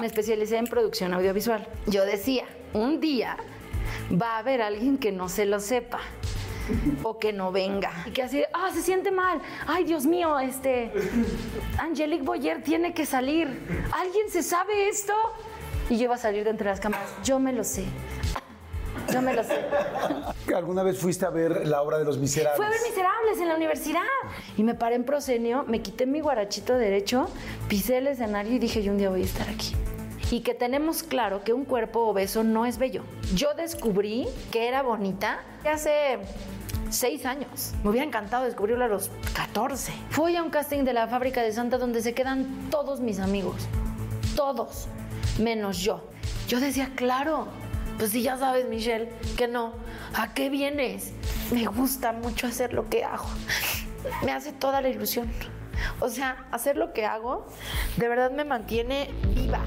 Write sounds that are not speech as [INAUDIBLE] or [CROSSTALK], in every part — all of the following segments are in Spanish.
Me especialicé en producción audiovisual. Yo decía, un día va a haber alguien que no se lo sepa o que no venga y que así, ah, se siente mal. Ay, Dios mío, este Angelique Boyer tiene que salir. ¿Alguien se sabe esto? Y yo iba a salir de entre las cámaras. Yo me lo sé. Yo me lo sé. [LAUGHS] ¿Alguna vez fuiste a ver la obra de Los Miserables? Fue a ver Miserables en la universidad. Y me paré en proscenio, me quité mi guarachito derecho, pisé el escenario y dije, yo un día voy a estar aquí. Y que tenemos claro que un cuerpo obeso no es bello. Yo descubrí que era bonita hace seis años. Me hubiera encantado descubrirlo a los 14. Fui a un casting de la fábrica de Santa donde se quedan todos mis amigos. Todos. Menos yo. Yo decía, claro, pues si ya sabes, Michelle, que no. ¿A qué vienes? Me gusta mucho hacer lo que hago. Me hace toda la ilusión. O sea, hacer lo que hago de verdad me mantiene viva.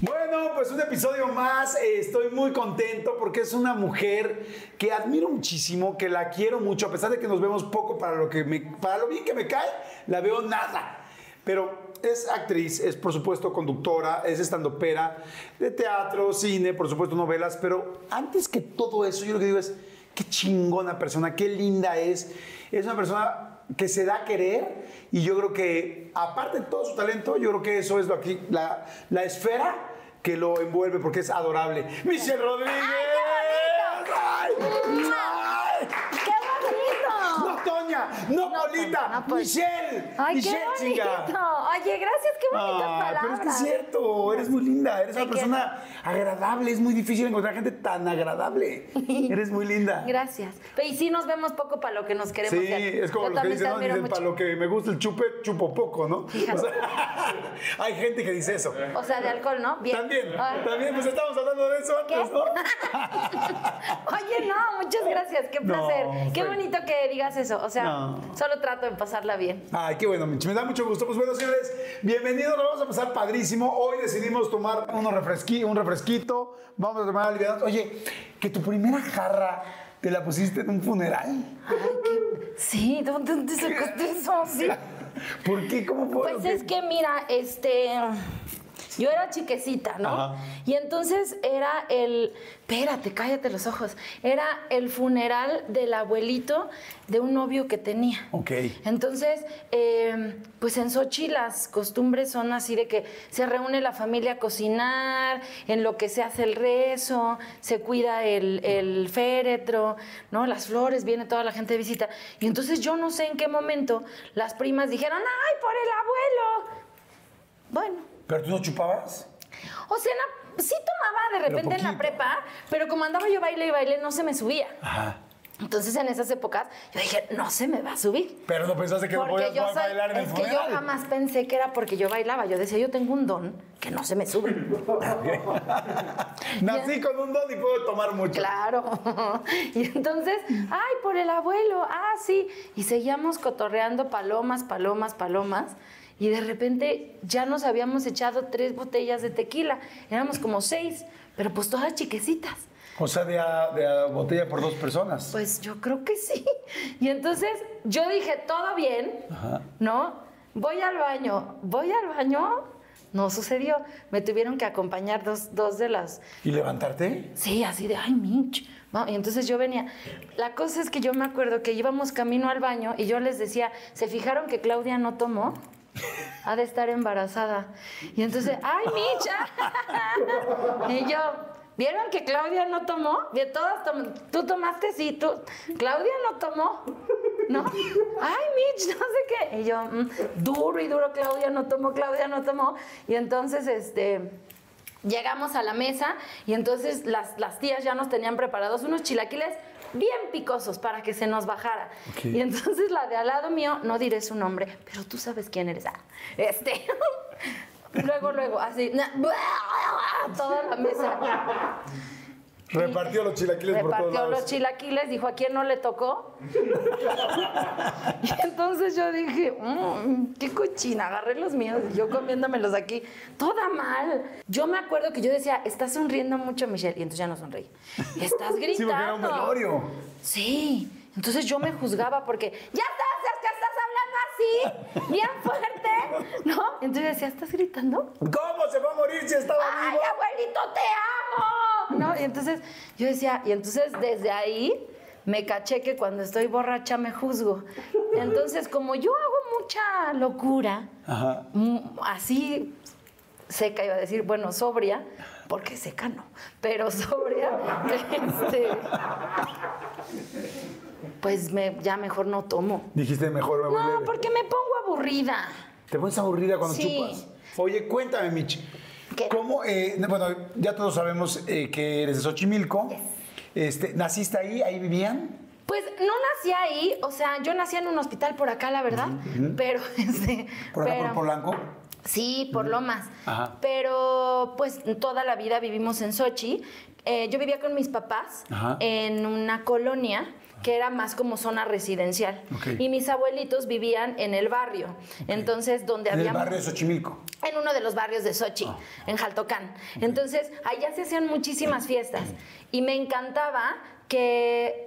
Bueno, pues un episodio más. Estoy muy contento porque es una mujer que admiro muchísimo, que la quiero mucho, a pesar de que nos vemos poco para lo que para lo bien que me cae, la veo nada. Pero es actriz, es por supuesto conductora, es estandopera de teatro, cine, por supuesto novelas, pero antes que todo eso, yo lo que digo es, qué chingona persona, qué linda es. Es una persona que se da a querer y yo creo que, aparte de todo su talento, yo creo que eso es lo aquí, la, la esfera que lo envuelve porque es adorable. Michelle Rodríguez. ¡Ay! ¡Qué! No, no, No, Polita, no, pues. Michelle. Ay, Michelle, qué bonito. Oye, gracias, qué bonitas Ah, palabras. pero es que es cierto, eres muy linda, eres una persona agradable, es muy difícil encontrar gente tan agradable. [LAUGHS] eres muy linda. Gracias. Y sí nos vemos poco para lo que nos queremos. Sí, es como Yo los que dicen, para lo que me gusta el chupe, chupo poco, ¿no? Fíjate. O sea, [LAUGHS] hay gente que dice eso. O sea, de alcohol, ¿no? Bien. También, Ah. también, pues estamos hablando de eso antes, ¿no? [LAUGHS] Oye, no, muchas gracias, qué No, placer. qué bonito que digas eso. O sea, No. solo trato de pasarla bien. Ay, qué bueno, Mitch. Me da mucho gusto. Pues bueno, señores, bienvenidos. Lo vamos a pasar padrísimo. Hoy decidimos tomar unos refresqui, un refresquito. Vamos a tomar aliviados. Oye, que tu primera jarra te la pusiste en un funeral. Ay, qué... Sí, ¿dónde, sacaste eso? Sí. ¿Por qué? ¿Cómo fue? Pues es que mira, este. Yo era chiquecita, ¿no? Ajá. Y entonces era el. Espérate, cállate los ojos. Era el funeral del abuelito de un novio que tenía. Ok. Entonces, eh, pues en Sochi las costumbres son así de que se reúne la familia a cocinar, en lo que se hace el rezo, se cuida el, el féretro, ¿no? Las flores, viene toda la gente de visita. Y entonces yo no sé en qué momento las primas dijeron, ¡ay, por el abuelo! Bueno, ¿Pero tú no chupabas? o sea, no- sí tomaba de repente en la prepa, pero como andaba yo baile y baile, no se me subía. Ajá. Entonces en esas épocas yo dije, no se me va a subir. Pero no pensaste que no Porque podías yo soy- bailar en el es que yo jamás pensé que era porque yo bailaba. Yo decía, yo tengo un don que no se me sube. [LAUGHS] Nací con un don y puedo tomar mucho. Claro. [LAUGHS] Y entonces, ay, por el abuelo, ah, sí. Y seguíamos cotorreando palomas, palomas, palomas. Y de repente ya nos habíamos echado tres botellas de tequila. Éramos como seis, pero pues todas chiquecitas. O sea, de a, de a botella por dos personas. Pues yo creo que sí. [LAUGHS] Y entonces yo dije, todo bien, ¿no? Voy al baño, voy al baño, no sucedió. Me tuvieron que acompañar dos, dos de las ¿Y levantarte? Sí, así de, ay, Mitch. va". Y entonces yo venía. La cosa es que yo me acuerdo que íbamos camino al baño y yo les decía, ¿se fijaron que Claudia no tomó? [LAUGHS] Ha de estar embarazada. Y entonces, ay, Mitch. [LAUGHS] y yo, ¿vieron que Claudia no tomó? Bien, todas tom- ¿Tú tomaste? Sí, tú. Claudia no tomó. ¿No? Ay, Mitch, [LAUGHS] no sé qué. Y yo, "Mm, duro y duro, Claudia no tomó, Claudia no tomó. Y entonces, este. Llegamos a la mesa y entonces las, las tías ya nos tenían preparados unos chilaquiles bien picosos para que se nos bajara. Y entonces la de al lado mío, no diré su nombre, pero tú sabes quién eres. Ah, este. [LAUGHS] luego, luego, así, [LAUGHS] toda la mesa. Repartió los chilaquiles por todos Repartió lados. los chilaquiles, dijo, ¿a quién no le tocó? [LAUGHS] y entonces yo dije, "Mm, qué cochina, agarré los míos, y yo comiéndomelos aquí, toda mal. Yo me acuerdo que yo decía, estás sonriendo mucho, Michelle, y entonces ya no sonreí. Estás gritando. [LAUGHS] Sí, porque era un velorio. Sí, entonces yo me juzgaba porque, ya estás, es que estás hablando así, bien fuerte, ¿no? Entonces decía, ¿estás gritando? ¿Cómo se va a morir si estaba ¡Ay, vivo? abuelito, te amo! ¿No? Y entonces yo decía, y entonces desde ahí me caché que cuando estoy borracha me juzgo. Entonces, como yo hago mucha locura, Ajá. mm, así seca, iba a decir, bueno, sobria, porque seca no, pero sobria, [LAUGHS] este, pues me, ya mejor no tomo. Dijiste mejor me voy No, leve. porque me pongo aburrida. ¿Te pones aburrida cuando Sí. chupas? Oye, cuéntame, Mitch. ¿Qué? ¿Cómo? eh, bueno, ya todos sabemos eh, que eres de Xochimilco. Este, ¿Naciste ahí? ¿Ahí vivían? Pues no nací ahí, o sea, yo nací en un hospital por acá, la verdad, pero [LAUGHS] este, ¿Por acá pero- por Polanco? Sí, por Lomas. Ajá. Pero pues toda la vida vivimos en Sochi. Eh, yo vivía con mis papás Ajá. en una colonia que era más como zona residencial. Y mis abuelitos vivían en el barrio. Entonces, donde En el había barrio de Xochimilco. en uno de los barrios de Sochi, Ah. en Jaltocán. Entonces, allá se hacían muchísimas fiestas y me encantaba que,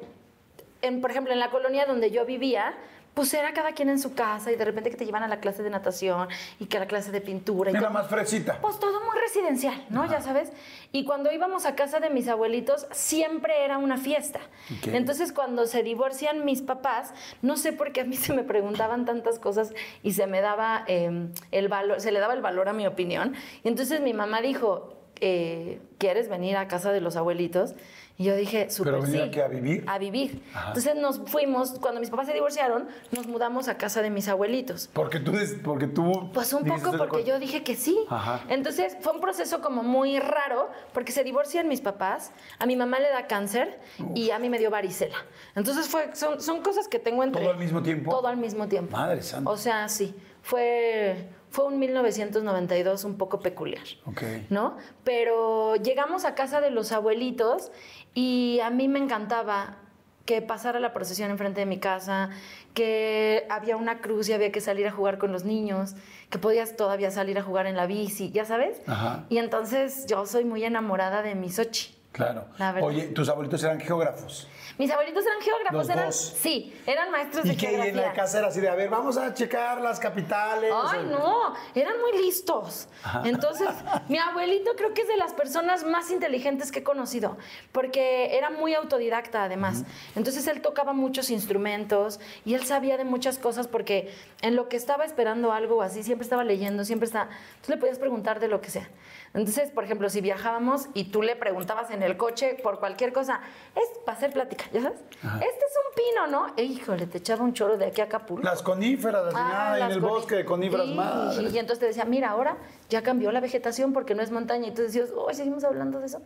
en, por ejemplo, en la colonia donde yo vivía, pues era cada quien en su casa y de repente que te llevan a la clase de natación y que a la clase de pintura. Y Era todo. más fresita. Pues todo muy residencial, ¿no? Ya sabes. Y cuando íbamos a casa de mis abuelitos, siempre era una fiesta. Entonces, cuando se divorcian mis papás, no sé por qué a mí se me preguntaban tantas cosas y se me daba eh, el valor, se le daba el valor a mi opinión. Y entonces mi mamá dijo, eh, ¿quieres venir a casa de los abuelitos? Y yo dije, súper ¿Pero venir sí. a qué, a vivir? A vivir. Ajá. Entonces nos fuimos, cuando mis papás se divorciaron, nos mudamos a casa de mis abuelitos. Porque tú, porque tú Pues un poco porque yo dije que sí. Ajá. Entonces fue un proceso como muy raro porque se divorcian mis papás, a mi mamá le da cáncer y a mí me dio varicela. Entonces fue, son, son cosas que tengo entre... ¿Todo al mismo tiempo? Todo al mismo tiempo. Madre santa. O sea, sí, fue, fue un 1992 un poco peculiar. Ok. ¿no? Pero llegamos a casa de los abuelitos y a mí me encantaba que pasara la procesión enfrente de mi casa, que había una cruz y había que salir a jugar con los niños, que podías todavía salir a jugar en la bici, ya sabes. Ajá. Y entonces yo soy muy enamorada de mi Sochi. Claro. La. Oye, tus abuelitos eran geógrafos. Mis abuelitos eran geógrafos, Los eran, dos. sí, eran maestros de Y que y geografía. en la casa era así de, a ver, vamos a checar las capitales. Ay, o- no, eran muy listos. Entonces, [LAUGHS] mi abuelito creo que es de las personas más inteligentes que he conocido, porque era muy autodidacta además. Entonces, él tocaba muchos instrumentos y él sabía de muchas cosas porque en lo que estaba esperando algo así, siempre estaba leyendo, siempre estaba... Tú le podías preguntar de lo que sea. Entonces, por ejemplo, si viajábamos y tú le preguntabas en el coche por cualquier cosa, es para hacer plática, ¿ya sabes? Este es un pino, ¿no? E, híjole, te echaba un choro de aquí a Acapulco. Las coníferas, Ah, ay, en el bosque de coníferas más. Y, y entonces te decía, mira, ahora ya cambió la vegetación porque no es montaña. Y tú decías, oh, seguimos hablando de eso.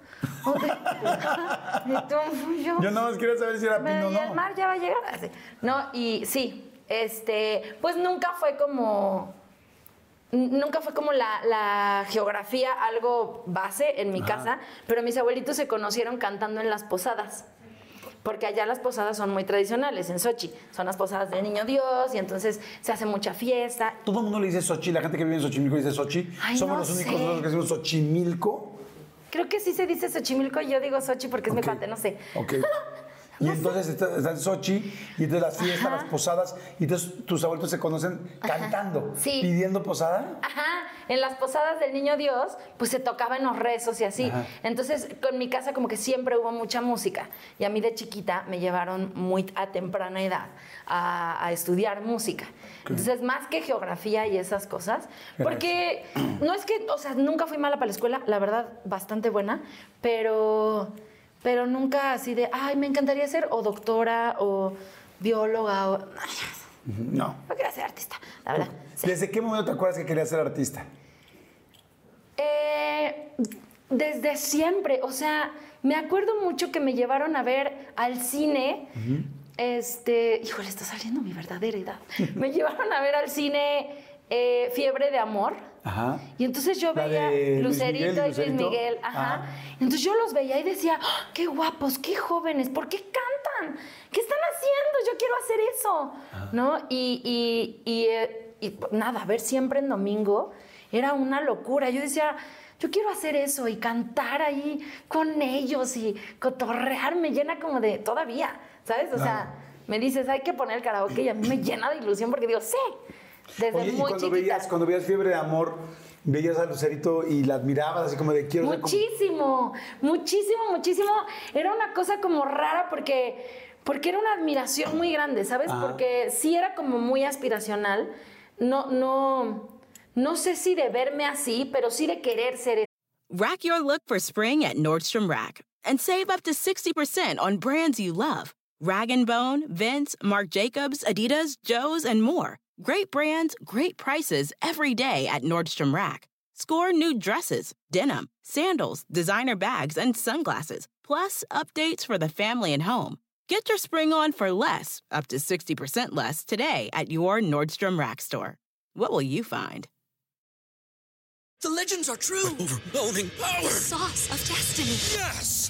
[LAUGHS] Y tú, yo, Yo nada más quería saber si era "Pero, pino o ¿y el no. mar ya va a llegar. Así. No, y sí, este, pues nunca fue como. Nunca fue como la, la geografía algo base en mi casa, pero mis abuelitos se conocieron cantando en las posadas. Porque allá las posadas son muy tradicionales en Sochi. Son las posadas del Niño Dios y entonces se hace mucha fiesta. Todo el mundo le dice Sochi, la gente que vive en Xochimilco dice Sochi. Ay, Somos no los únicos sé. que decimos Xochimilco. Creo que sí se dice Xochimilco y yo digo Sochi porque es mi cuate, no sé. Ok. [LAUGHS] Y No entonces está, está en Sochi, y entonces las fiestas, Ajá. las posadas, y entonces tus abuelitos se conocen cantando, Sí. pidiendo posada. Ajá, en las posadas del niño Dios, pues se tocaba en los rezos y así. Ajá. Entonces, con mi casa como que siempre hubo mucha música. Y a mí de chiquita me llevaron muy a temprana edad a, a estudiar música. Entonces, más que geografía y esas cosas, porque no es que, o sea, nunca fui mala para la escuela, la verdad, bastante buena, pero, pero nunca así de, ay, me encantaría ser o doctora o bióloga o... No. No quería ser artista, la verdad. Sí. ¿Desde qué momento te acuerdas que querías ser artista? Eh, desde siempre, o sea, me acuerdo mucho que me llevaron a ver al cine. Este, híjole, está saliendo mi verdadera edad. [LAUGHS] Me llevaron a ver al cine eh, Fiebre de Amor. Ajá. Y entonces yo La veía de Luis Lucerito y Luis. Miguel, ajá. Ajá. Entonces yo los veía y decía, ¡Ah, qué guapos, qué jóvenes, ¿por qué cantan? ¿Qué están haciendo? Yo quiero hacer eso, ¿no? Y, y- y, eh, y, nada, ver siempre en domingo era una locura. Yo decía, yo quiero hacer eso y cantar ahí con ellos y cotorrear, me llena como de, todavía, ¿sabes? O sea, me dices, hay que poner el karaoke y a mí me llena de ilusión porque digo, sí, desde Oye, y muy cuando chiquita. veías, cuando veías Fiebre de Amor, veías a Lucerito y la admirabas así como de quiero. Muchísimo, muchísimo, muchísimo. Era una cosa como rara porque, porque era una admiración muy grande, ¿sabes? Ajá. Porque sí era como muy aspiracional. No, no, no sé si de verme así, pero sí de querer ser Rack your look for spring at Nordstrom Rack and save up to 60% on brands you love. Rag & Bone, Vince, Marc Jacobs, Adidas, Joe's, and more. Great brands, great prices every day at Nordstrom Rack. Score new dresses, denim, sandals, designer bags, and sunglasses, plus updates for the family and home. Get your spring on for less, up to 60% less, today at your Nordstrom Rack store. What will you find? The legends are true. Overwhelming power! Sauce of destiny. Yes!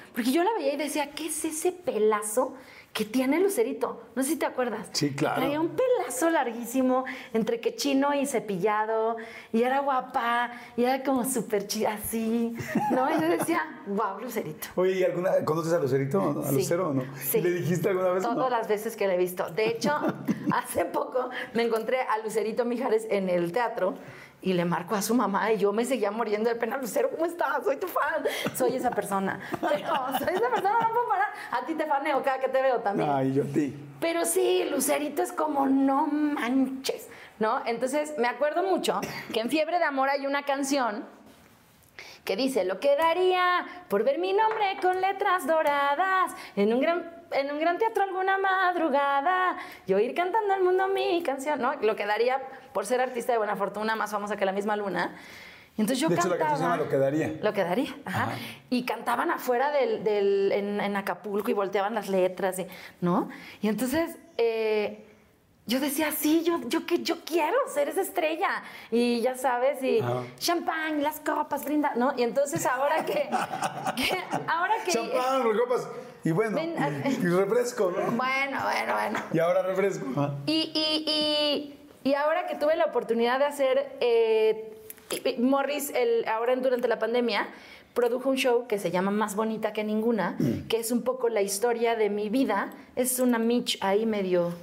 Porque yo la veía y decía, ¿qué es ese pelazo que tiene Lucerito? No sé si te acuerdas. Sí, claro. Traía un pelazo larguísimo, entre que chino y cepillado, y era guapa, y era como súper chi- así, ¿no? Y yo decía, wow, Lucerito. Oye, ¿y alguna, ¿conoces a Lucerito? ¿A Sí. Lucero o no? Sí. ¿Y ¿Le dijiste alguna vez? Todas no? las veces que la he visto. De hecho, [LAUGHS] hace poco me encontré a Lucerito Mijares en el teatro y le marco a su mamá y yo me seguía muriendo de pena. Lucero, ¿cómo estás? Soy tu fan. Soy esa persona. [LAUGHS] Pero soy esa persona, no puedo parar. A ti te faneo cada que te veo también. Ay, yo a ti. Pero sí, Lucerito es como, no manches, ¿no? Entonces, me acuerdo mucho que en Fiebre de Amor hay una canción que dice, lo que daría por ver mi nombre con letras doradas en un gran, en un gran teatro alguna madrugada y oír cantando al mundo mi canción, ¿no? Lo que daría por ser artista de buena fortuna, más famosa que la misma luna. Y entonces yo De hecho, la cantaba... canción Lo que daría. Lo que daría, ajá. Ajá. Y cantaban afuera del, del- en, en Acapulco y volteaban las letras, y- ¿no? Y entonces eh, yo decía, sí, yo, yo, que, yo quiero ser esa estrella. Y ya sabes, y Ajá. champán, las copas, brinda, ¿no? Y entonces ahora que... [LAUGHS] que- ahora que... Champán, los copas. Y bueno, Ven, y, y refresco, ¿no? Bueno, bueno, bueno. Y ahora refresco. ajá. Y, y, y, y ahora que tuve la oportunidad de hacer, eh, Morris, el, ahora en- durante la pandemia, produjo un show que se llama Más Bonita que Ninguna, que es un poco la historia de mi vida. Es una Mitch ahí medio,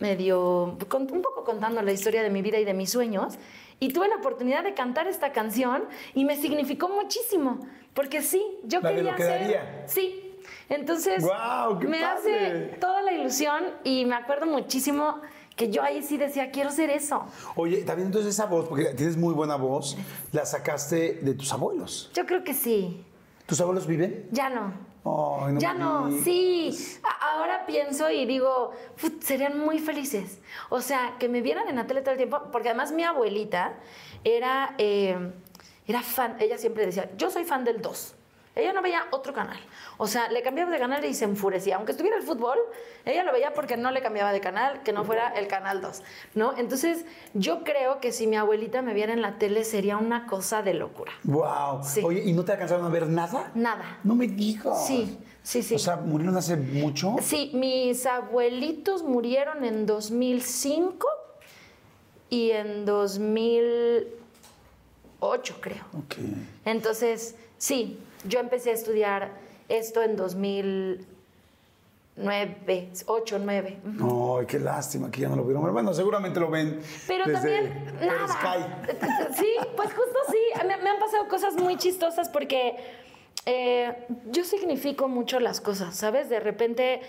medio, con- un poco contando la historia de mi vida y de mis sueños. Y tuve la oportunidad de cantar esta canción y me significó muchísimo, porque sí, yo La quería hacer... Sí. Entonces, ¡Guau, qué me padre! hace toda la ilusión y me acuerdo muchísimo que yo ahí sí decía, quiero ser eso. Oye, también entonces esa voz, porque tienes muy buena voz, la sacaste de tus abuelos. Yo creo que sí. ¿Tus abuelos viven? Ya no. No ya no, sí. Ahora pienso y digo, "Put, serían muy felices. O sea, que me vieran en la tele todo el tiempo, porque además mi abuelita era, eh, era fan, ella siempre decía, yo soy fan del 2. Ella no veía otro canal. O sea, le cambiaba de canal y se enfurecía. Aunque estuviera el fútbol, ella lo veía porque no le cambiaba de canal, que no fuera el canal 2, ¿no? Entonces, yo creo que si mi abuelita me viera en la tele sería una cosa de locura. Wow. Sí. Oye, ¿y no te alcanzaron a ver nada? Nada. No me digas. Sí, sí, sí. O sea, ¿murieron hace mucho? Sí, mis abuelitos murieron en 2005 y en 2008, creo. Ok. Entonces, sí, yo empecé a estudiar esto en 2009, 8, 9. Ay, qué lástima que ya no lo vieron. Bueno, seguramente lo ven. Pero desde también, nada. Sky. [LAUGHS] Sí, pues justo sí. Me, me han pasado cosas muy chistosas porque eh, yo significo mucho las cosas, ¿sabes? De repente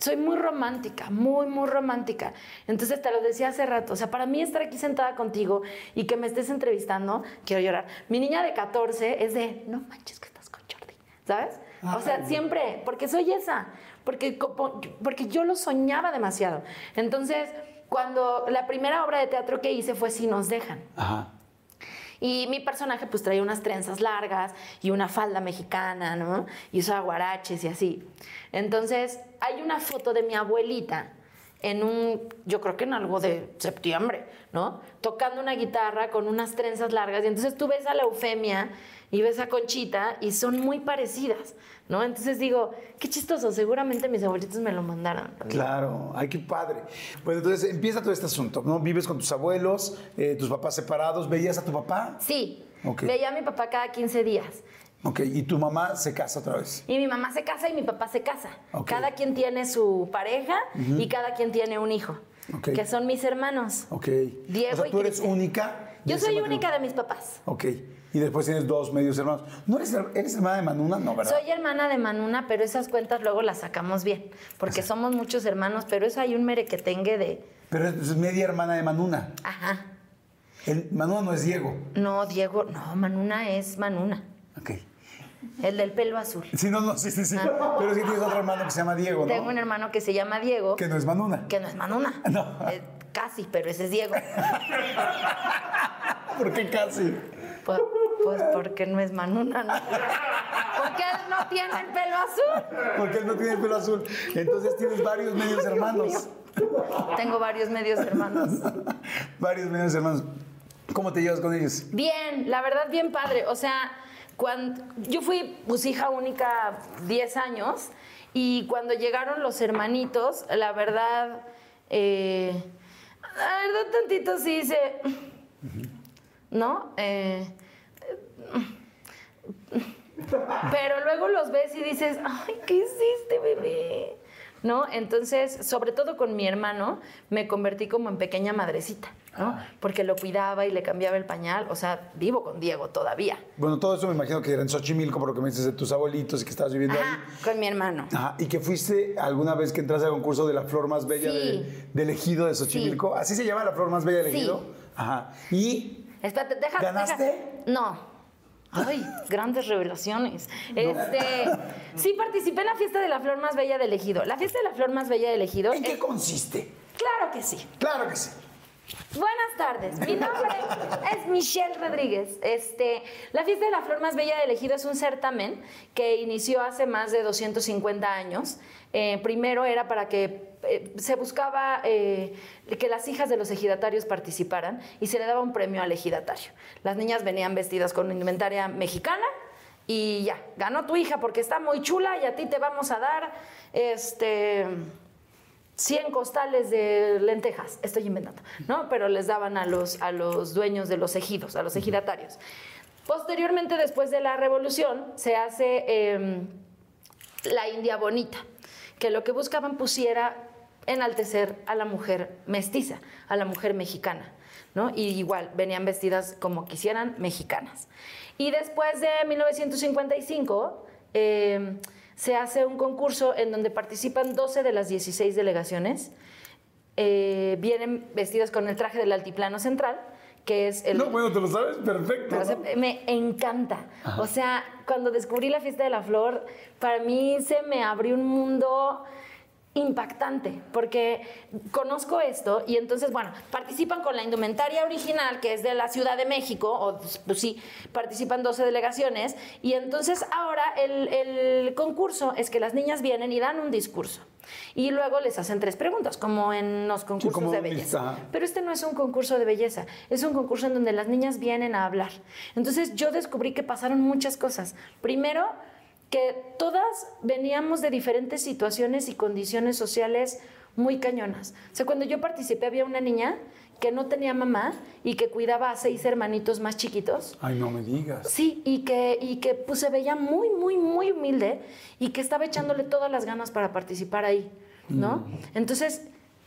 soy muy romántica, muy, muy romántica. Entonces te lo decía hace rato. O sea, para mí estar aquí sentada contigo y que me estés entrevistando, quiero llorar. Mi niña de 14 es de, no manches que estás con Jordi, ¿sabes? O sea, siempre, porque soy esa, porque, porque yo lo soñaba demasiado. Entonces, cuando la primera obra de teatro que hice fue Si nos dejan. Ajá. Y mi personaje pues traía unas trenzas largas y una falda mexicana, ¿no? Y usaba guaraches y así. Entonces, hay una foto de mi abuelita en un, yo creo que en algo de septiembre, ¿no? Tocando una guitarra con unas trenzas largas. Y entonces tú ves a la Eufemia y ves a Conchita y son muy parecidas, ¿no? Entonces digo, qué chistoso, seguramente mis abuelitos me lo mandaron. Claro, ay, qué padre. Bueno, entonces empieza todo este asunto, ¿no? Vives con tus abuelos, eh, tus papás separados, ¿veías a tu papá? Sí, Ok. veía a mi papá cada 15 días. Ok, y tu mamá se casa otra vez. Y mi mamá se casa y mi papá se casa. Ok. Cada quien tiene su pareja y cada quien tiene un hijo, Ok. que son mis hermanos. Ok. Diego o sea, y tú eres Cristian. única. Yo soy matrimonio. única de mis papás. Ok. Y después tienes dos medios hermanos. ¿No eres, eres hermana de Manuna? No, ¿verdad? Soy hermana de Manuna, pero esas cuentas luego las sacamos bien, porque somos muchos hermanos, pero eso hay un merequetengue de... Pero es media hermana de Manuna. Ajá. El, Manuna no es Diego. No, Diego, no, Manuna es Manuna, Ok. El del pelo azul. Sí, no, no, sí, sí, sí. Pero sí tienes otro hermano que se llama Diego, ¿no? Ah. Tengo un hermano que se llama Diego, Que no es Manuna. que no es Manuna. [LAUGHS] No. Eh, casi, pero ese es Diego. [LAUGHS] ¿Por qué casi? Pues, pues porque no es Manuna, ¿no? Porque él no tiene el pelo azul. Porque él no tiene el pelo azul. Entonces tienes varios medios hermanos. Tengo varios medios hermanos. [LAUGHS] varios medios hermanos. ¿Cómo te llevas con ellos? Bien, la verdad, bien padre. O sea, yo fui pues hija única 10 años y cuando llegaron los hermanitos, la verdad, eh, la verdad tantito sí hice, ¿no? Eh, pero luego los ves y dices, ay, ¿qué hiciste, bebé? ¿No? Entonces, sobre todo con mi hermano, me convertí como en pequeña madrecita, ¿no? Porque lo cuidaba y le cambiaba el pañal. O sea, vivo con Diego todavía. Bueno, todo eso me imagino que era en Xochimilco, por lo que me dices de tus abuelitos y que estabas viviendo Ajá, ahí. con mi hermano. Ajá, ¿Y que fuiste alguna vez que entraste al concurso de la flor más bella Sí. de, de Ejido de Xochimilco? ¿Así se llama la flor más bella de Sí. Ejido? Ajá. ¿Y Espérate, deja. ¿Ganaste? deja- No. Ay, grandes revelaciones. Este, sí participé en la fiesta de la flor más bella del ejido. La fiesta de la flor más bella del ejido. en qué consiste? claro que sí. Claro que sí. Buenas tardes, mi nombre es Michelle Rodríguez. Este, la fiesta de la flor más bella del ejido es un certamen que inició hace más de 250 años. Eh, primero era para que eh, se buscaba eh, que las hijas de los ejidatarios participaran y se le daba un premio al ejidatario. Las niñas venían vestidas con indumentaria mexicana y ya, ganó tu hija porque está muy chula y a ti te vamos a dar este 100 costales de lentejas, estoy inventando, ¿no? Pero les daban a los, a los dueños de los ejidos, a los ejidatarios. Posteriormente, después de la revolución, se hace eh, la India Bonita, que lo que buscaban pusiera enaltecer a la mujer mestiza, a la mujer mexicana, ¿no? Y igual, venían vestidas como quisieran, mexicanas. Y después de 1955, eh, se hace un concurso en donde participan 12 de las 16 delegaciones. Eh, vienen vestidas con el traje del altiplano central, que es el... No, bueno, te lo sabes, perfecto. Me encanta. O sea, cuando descubrí la fiesta de la flor, para mí se me abrió un mundo impactante, porque conozco esto y entonces, bueno, participan con la indumentaria original, que es de la Ciudad de México, o pues sí, participan 12 delegaciones, y entonces ahora el, el concurso es que las niñas vienen y dan un discurso. Y luego les hacen tres preguntas, como en los concursos de belleza. Pero este no es un concurso de belleza, es un concurso en donde las niñas vienen a hablar. Entonces yo descubrí que pasaron muchas cosas. Primero, que todas veníamos de diferentes situaciones y condiciones sociales muy cañonas. O sea, cuando yo participé había una niña que no tenía mamá y que cuidaba a seis hermanitos más chiquitos. Ay, no me digas. Sí, y que, y que pues, se veía muy, muy, muy humilde y que estaba echándole todas las ganas para participar ahí, ¿no? Entonces,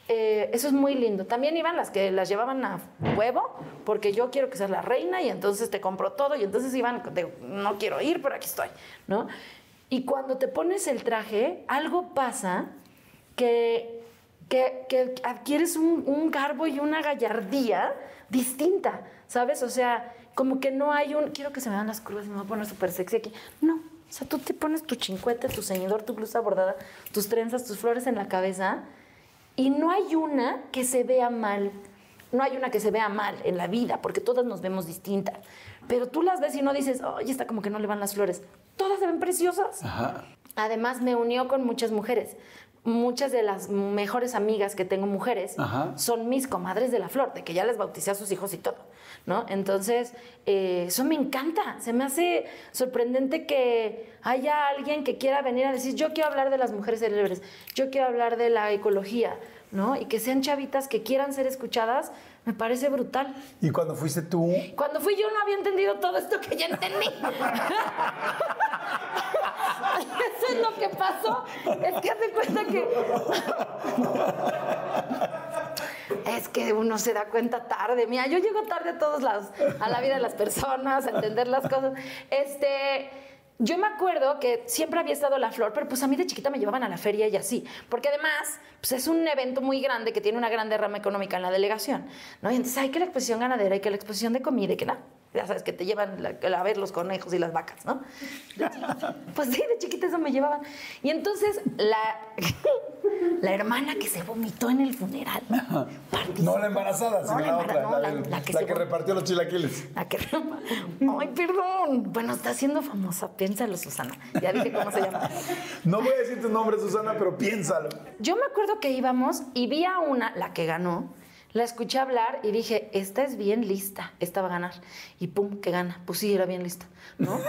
eh, eso es muy lindo. También iban las que las llevaban a huevo, porque yo quiero que seas la reina y entonces te compro todo y entonces iban de, no quiero ir, pero aquí estoy, ¿no? Y cuando te pones el traje, algo pasa que, que, adquieres un, un garbo y una gallardía distinta, ¿sabes? O sea, como que no hay un, quiero que se me vean las curvas y me voy a poner súper sexy aquí. No, o sea, tú te pones tu chincuete, tu ceñidor, tu blusa bordada, tus trenzas, tus flores en la cabeza y no hay una que se vea mal. No hay una que se vea mal en la vida, porque todas nos vemos distintas. Pero tú las ves y no dices, oye, está como que no le van las flores. Todas se ven preciosas. Ajá. Además, me unió con muchas mujeres. Muchas de las mejores amigas que tengo mujeres Ajá. son mis comadres de la flor, de que ya les bauticé a sus hijos y todo, ¿no? Entonces, eh, eso me encanta. Se me hace sorprendente que haya alguien que quiera venir a decir, yo quiero hablar de las mujeres célebres, yo quiero hablar de la ecología, ¿no? Y que sean chavitas que quieran ser escuchadas, me parece brutal. Y cuando fuiste tú, Cuando fui yo no había entendido todo esto que ya entendí. [LAUGHS] [LAUGHS] Eso es lo que pasó. Es que hace cuenta que. [LAUGHS] Es que uno se da cuenta tarde. Mira, yo llego tarde a todos lados, a la vida de las personas, a entender las cosas. Este. Yo me acuerdo que siempre había estado la flor, pero pues a mí de chiquita me llevaban a la feria y así, porque además pues es un evento muy grande que tiene una gran derrama económica en la delegación, ¿no? Y entonces hay que la exposición ganadera, hay que la exposición de comida y que ya sabes, que te llevan la- a ver los conejos y las vacas, ¿no? [LAUGHS] Pues sí, de chiquita eso me llevaban. Y entonces la, [LAUGHS] la hermana que se vomitó en el funeral. no la embarazada, No, sino la otra, no, la, la- del- la que repartió los chilaquiles. la que... Ay, perdón. Bueno, está siendo famosa. Piénsalo, Susana. Ya dije cómo se llama. [LAUGHS] No voy a decir tu nombre, Susana, pero piénsalo. Yo me acuerdo que íbamos y vi a una, la que ganó, la escuché hablar y dije, esta es bien lista, esta va a ganar. Y pum, que gana. Pues sí, era bien lista, ¿no?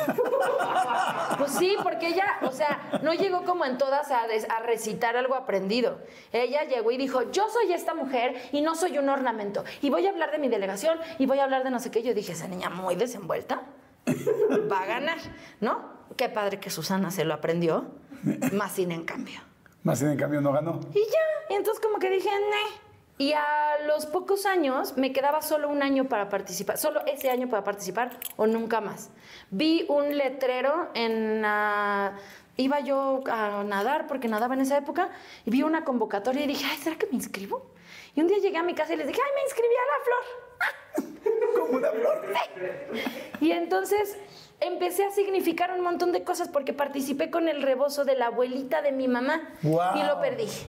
[LAUGHS] pues sí, porque ella, o sea, no llegó como en todas a, a recitar algo aprendido. Ella llegó y dijo, yo soy esta mujer y no soy un ornamento. Y voy a hablar de mi delegación y voy a hablar de no sé qué. Yo dije, esa niña muy desenvuelta va a ganar, ¿no? Qué padre que Susana se lo aprendió, [LAUGHS] más sin en cambio. Más sin en cambio no ganó. Y ya, y entonces como que dije, "Neh". Y a los pocos años me quedaba solo un año para participar, solo ese año para participar o nunca más. Vi un letrero en... la- iba yo a nadar porque nadaba en esa época y vi una convocatoria y dije, ay, ¿será que me inscribo? Y un día llegué a mi casa y les dije, ay, me inscribí a la flor. [LAUGHS] Como una flor. Y entonces empecé a significar un montón de cosas porque participé con el rebozo de la abuelita de mi mamá y lo perdí.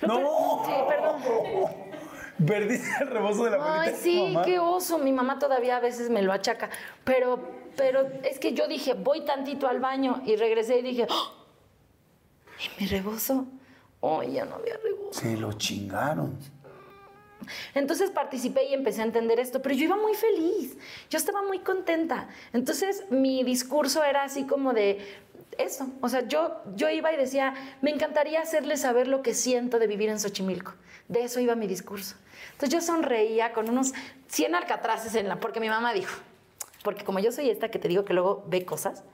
Per- Sí, perdón. Perdiste el rebozo de la abuelita Ay, de tu sí, mamá. qué oso. Mi mamá todavía a veces me lo achaca. Pero, pero es que yo dije, voy tantito al baño y regresé y dije, ¡Oh! Y mi rebozo, oh, ya no había rebozo. Se lo chingaron. Entonces participé y empecé a entender esto, pero yo iba muy feliz, yo estaba muy contenta. Entonces mi discurso era así como de eso, o sea, yo, yo iba y decía, me encantaría hacerles saber lo que siento de vivir en Xochimilco. De eso iba mi discurso. Entonces yo sonreía con unos 100 alcatraces en la, porque mi mamá dijo, porque como yo soy esta que te digo que luego ve cosas,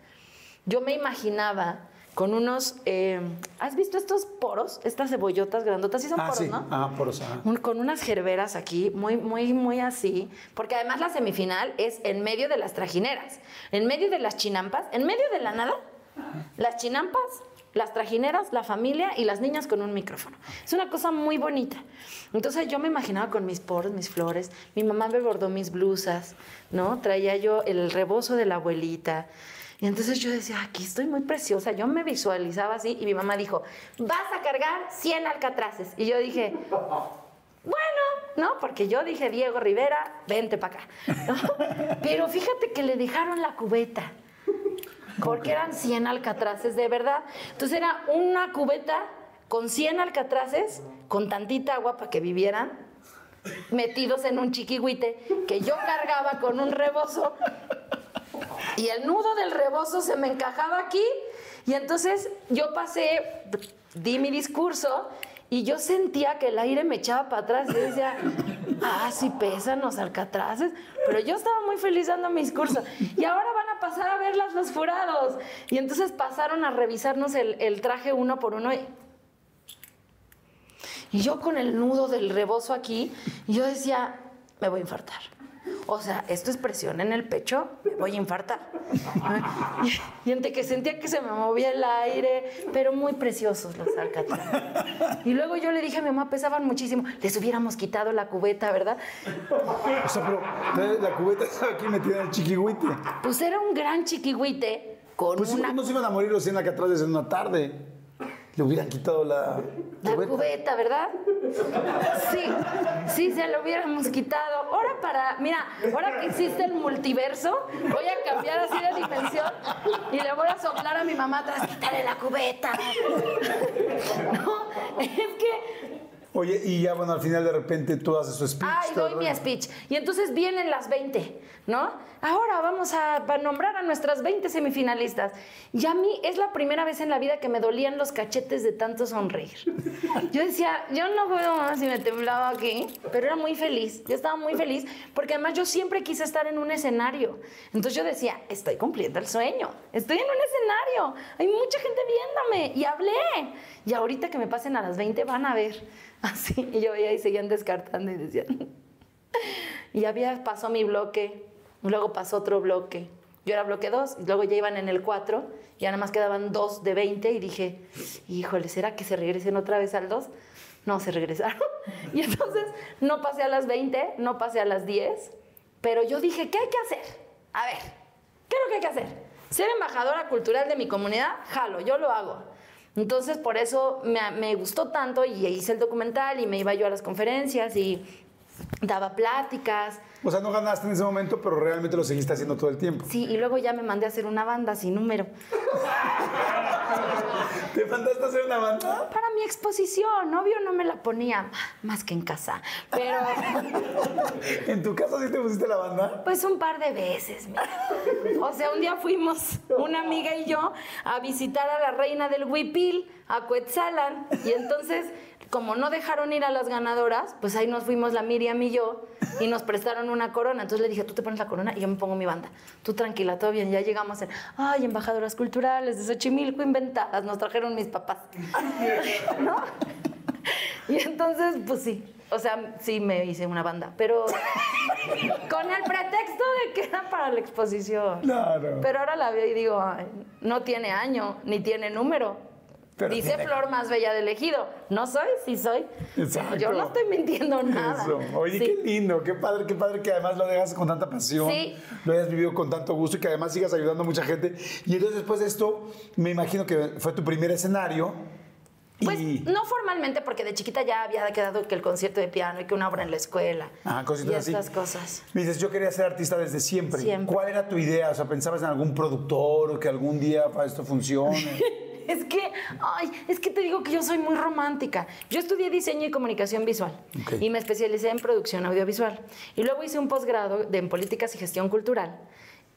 yo me imaginaba con unos, eh, ¿has visto estos poros? Estas cebollotas grandotas, sí son Ah, poros, sí. ¿no? Ah, poros. Un- con unas gerberas aquí, muy, muy, muy así, porque además la semifinal es en medio de las trajineras, en medio de las chinampas, en medio de la nada, las chinampas, las trajineras, la familia y las niñas con un micrófono. Es una cosa muy bonita. Entonces yo me imaginaba con mis poros, mis flores, mi mamá me bordó mis blusas, ¿no? Traía yo el rebozo de la abuelita. Y entonces yo decía, aquí estoy muy preciosa. Yo me visualizaba así y mi mamá dijo, vas a cargar 100 alcatraces. Y yo dije, bueno, ¿no? Porque yo dije, Diego Rivera, vente para acá. Pero fíjate que le dejaron la cubeta. Porque eran 100 alcatraces de verdad. Entonces era una cubeta con 100 alcatraces, con tantita agua para que vivieran, metidos en un chiquihuite que yo cargaba con un rebozo. Y el nudo del rebozo se me encajaba aquí. Y entonces yo pasé, di mi discurso y yo sentía que el aire me echaba para atrás. Y decía, ah, sí pesan los alcatraces. Pero yo estaba muy feliz dando mi discurso. Y ahora van a pasar a verlas los jurados. Y entonces pasaron a revisarnos el, el traje uno por uno. Y, y yo con el nudo del rebozo aquí, y yo decía, me voy a infartar. O sea, esto es presión en el pecho, me voy a infartar. Y, entre que sentía que se me movía el aire, pero muy preciosos los alcatraces. Y luego yo le dije a mi mamá, pesaban muchísimo, les hubiéramos quitado la cubeta, ¿verdad? O sea, pero la cubeta estaba [LAUGHS] aquí metida en el chiquihuite. Pues era un gran chiquihuite con Pues una no se iban a morir los 100 alcatraces en una tarde. Le hubieran quitado la La cubeta. cubeta, ¿verdad? Sí, sí, se lo hubiéramos quitado. Ahora para, mira, ahora que existe el multiverso, voy a cambiar así de dimensión y le voy a soplar a mi mamá atrás, quítale la cubeta. [LAUGHS] No, es que Oye, y ya bueno, al final de repente tú haces su speech. Ay, doy mi speech. Y entonces vienen las 20, ¿no? Ahora vamos a, nombrar a nuestras 20 semifinalistas. Y a mí es la primera vez en la vida que me dolían los cachetes de tanto sonreír. Yo decía, yo no puedo más y me temblaba aquí, pero era muy feliz. Yo estaba muy feliz porque además yo siempre quise estar en un escenario. Entonces yo decía, estoy cumpliendo el sueño. Estoy en un escenario. Hay mucha gente viéndome y hablé. Y ahorita que me pasen a las 20 van a ver. [LAUGHS] Así. Y yo veía y seguían descartando y decían, [LAUGHS] y había, pasó mi bloque, luego pasó otro bloque. Yo era bloque 2, y luego ya iban en el 4, y ya nada más quedaban dos de 20, y dije, híjole, ¿será que se regresen otra vez al 2? No, se regresaron. [LAUGHS] Y entonces no pasé a las 20, no pasé a las 10, pero yo dije, ¿qué hay que hacer? A ver, ¿qué es lo que hay que hacer? Ser embajadora cultural de mi comunidad, jalo, yo lo hago. Entonces, por eso me, me gustó tanto y hice el documental y me iba yo a las conferencias y daba pláticas. O sea, no ganaste en ese momento, pero realmente lo seguiste haciendo todo el tiempo. Sí, y luego ya me mandé a hacer una banda sin número. [LAUGHS] ¿Te mandaste a hacer una banda? Para mi exposición, obvio no me la ponía más que en casa, pero [LAUGHS] ¿En tu casa sí te pusiste la banda? pues un par de veces. mira. O sea, un día fuimos, una amiga y yo, a visitar a la reina del Huipil, a Cuetzalan, y entonces, como no dejaron ir a las ganadoras, pues ahí nos fuimos la Miriam y yo, y nos prestaron una corona. Entonces le dije, tú te pones la corona y yo me pongo mi banda. Tú tranquila, todo bien. Ya llegamos en, ay, embajadoras culturales de Xochimilco inventadas, nos trajeron mis papás. [LAUGHS] ¿No? Y entonces, pues sí. O sea, sí me hice una banda, pero con el pretexto de que era para la exposición. Claro. Pero ahora la veo y digo, ay, no tiene año, ni tiene número. Pero Dice tiene- Flor más bella del ejido. No soy, sí soy. Exacto. Yo no estoy mintiendo nada. Eso. Oye, Sí. qué lindo, qué padre, qué padre que además lo hagas con tanta pasión, Sí. lo hayas vivido con tanto gusto y que además sigas ayudando a mucha gente. Y entonces después de esto, me imagino que fue tu primer escenario. Pues y... no formalmente, porque de chiquita ya había quedado que el concierto de piano y que una obra en la escuela. Ajá, cositas y así. estas cosas. Me dices, yo quería ser artista desde siempre. Siempre. ¿Cuál era tu idea? O sea, ¿pensabas en algún productor o que algún día para esto funcione? [LAUGHS] Es que, ay, es que te digo que yo soy muy romántica. Yo estudié diseño y comunicación visual y me especialicé en producción audiovisual. Y luego hice un posgrado en políticas y gestión cultural.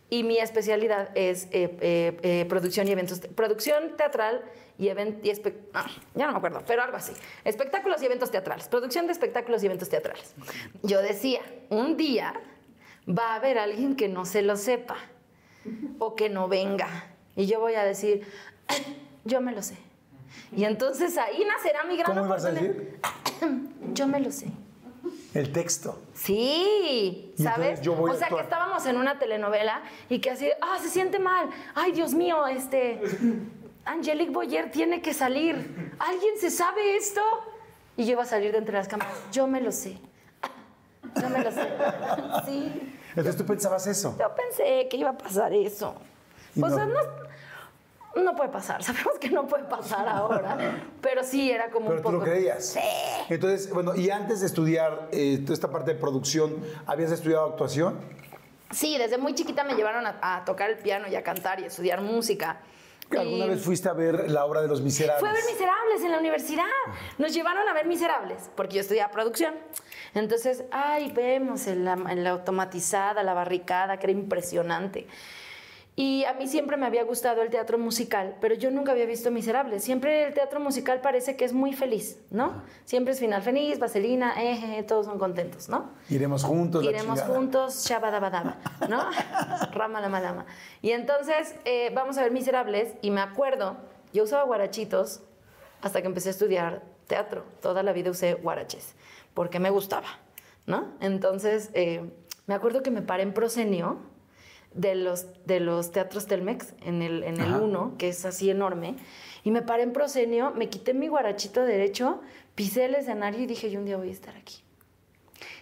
Y mi especialidad es eh, eh, eh, producción y eventos, producción teatral y event y ah, ya no me acuerdo, pero algo así. Espectáculos y eventos teatrales, producción de espectáculos y eventos teatrales. Yo decía, un día va a haber alguien que no se lo sepa o que no venga. Y yo voy a decir, yo me lo sé. Y entonces ahí nacerá mi gran ¿Cómo ibas a decir? [CLEARS THROAT] Yo me lo sé. El texto. Sí, ¿sabes? yo voy o sea, que estábamos en una telenovela y que así, ah, se siente mal. Ay, Dios mío, este. Angelique Boyer tiene que salir. ¿Alguien se sabe esto? Y yo iba a salir de entre las cámaras. Yo me lo sé. [CLEARS THROAT] Yo me lo sé. Sí. Entonces tú pensabas eso. Yo pensé que iba a pasar eso. Y no. sea, no, no puede pasar. [LAUGHS] Sabemos que no puede pasar ahora. [LAUGHS] Pero sí, era como Pero un tú lo creías. Sí. Entonces, bueno, y antes de estudiar eh, esta parte de producción, ¿habías estudiado actuación? Sí, desde muy chiquita me llevaron a, a tocar el piano y a cantar y a estudiar música. ¿Alguna Y vez fuiste a ver la obra de Los Miserables? Fue a ver Miserables en la universidad. Nos llevaron a ver Miserables, porque yo estudiaba producción. Entonces, ay, vemos en la, en la automatizada, la barricada, que era impresionante. Y a mí siempre me había gustado el teatro musical, pero yo nunca había visto Miserables. Siempre el teatro musical parece que es muy feliz, ¿no? Siempre es final feliz, vaselina, eh, eh, todos son contentos, ¿no? Iremos juntos. la Iremos chingada. juntos, shabadabadaba, ¿no? [LAUGHS] Rama lama lama. Y entonces eh, vamos a ver Miserables y me acuerdo, yo usaba guarachitos hasta que empecé a estudiar teatro. Toda la vida usé guaraches porque me gustaba, ¿no? Entonces eh, me acuerdo que me paré en proscenio de los, de los teatros Telmex en el, en el. 1, que es así enorme, y me paré en proscenio, me quité mi guarachito derecho, pisé el escenario y dije, yo un día voy a estar aquí.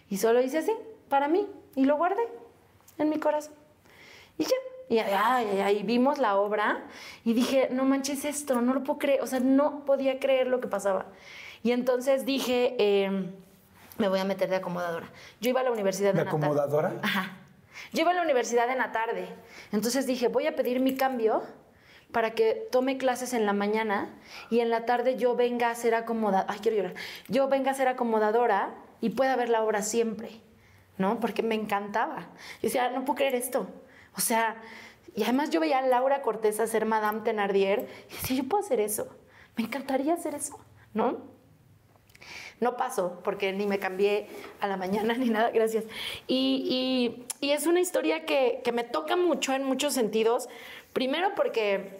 Y solo hice así, para mí, y lo guardé en mi corazón. Y ya, y ay, vimos la obra y dije, no manches esto, no lo puedo creer, o sea, no podía creer lo que pasaba. Y entonces dije, eh, me voy a meter de acomodadora. Yo iba a la universidad ¿De tarde. acomodadora? Ajá. Yo a la universidad en la tarde. Entonces dije, voy a pedir mi cambio para que tome clases en la mañana y en la tarde yo venga a ser acomodadora. Ay, quiero llorar. Yo venga a ser acomodadora y pueda ver la obra siempre, ¿no? Porque me encantaba. Yo decía, no puedo creer esto. O sea, y además yo veía a Laura Cortés hacer Madame Thenardier y decía, yo puedo hacer eso. Me encantaría hacer eso, ¿no? No pasó porque ni me cambié a la mañana [LAUGHS] ni nada, gracias. Y, y- y es una historia que, que me toca mucho en muchos sentidos. Primero porque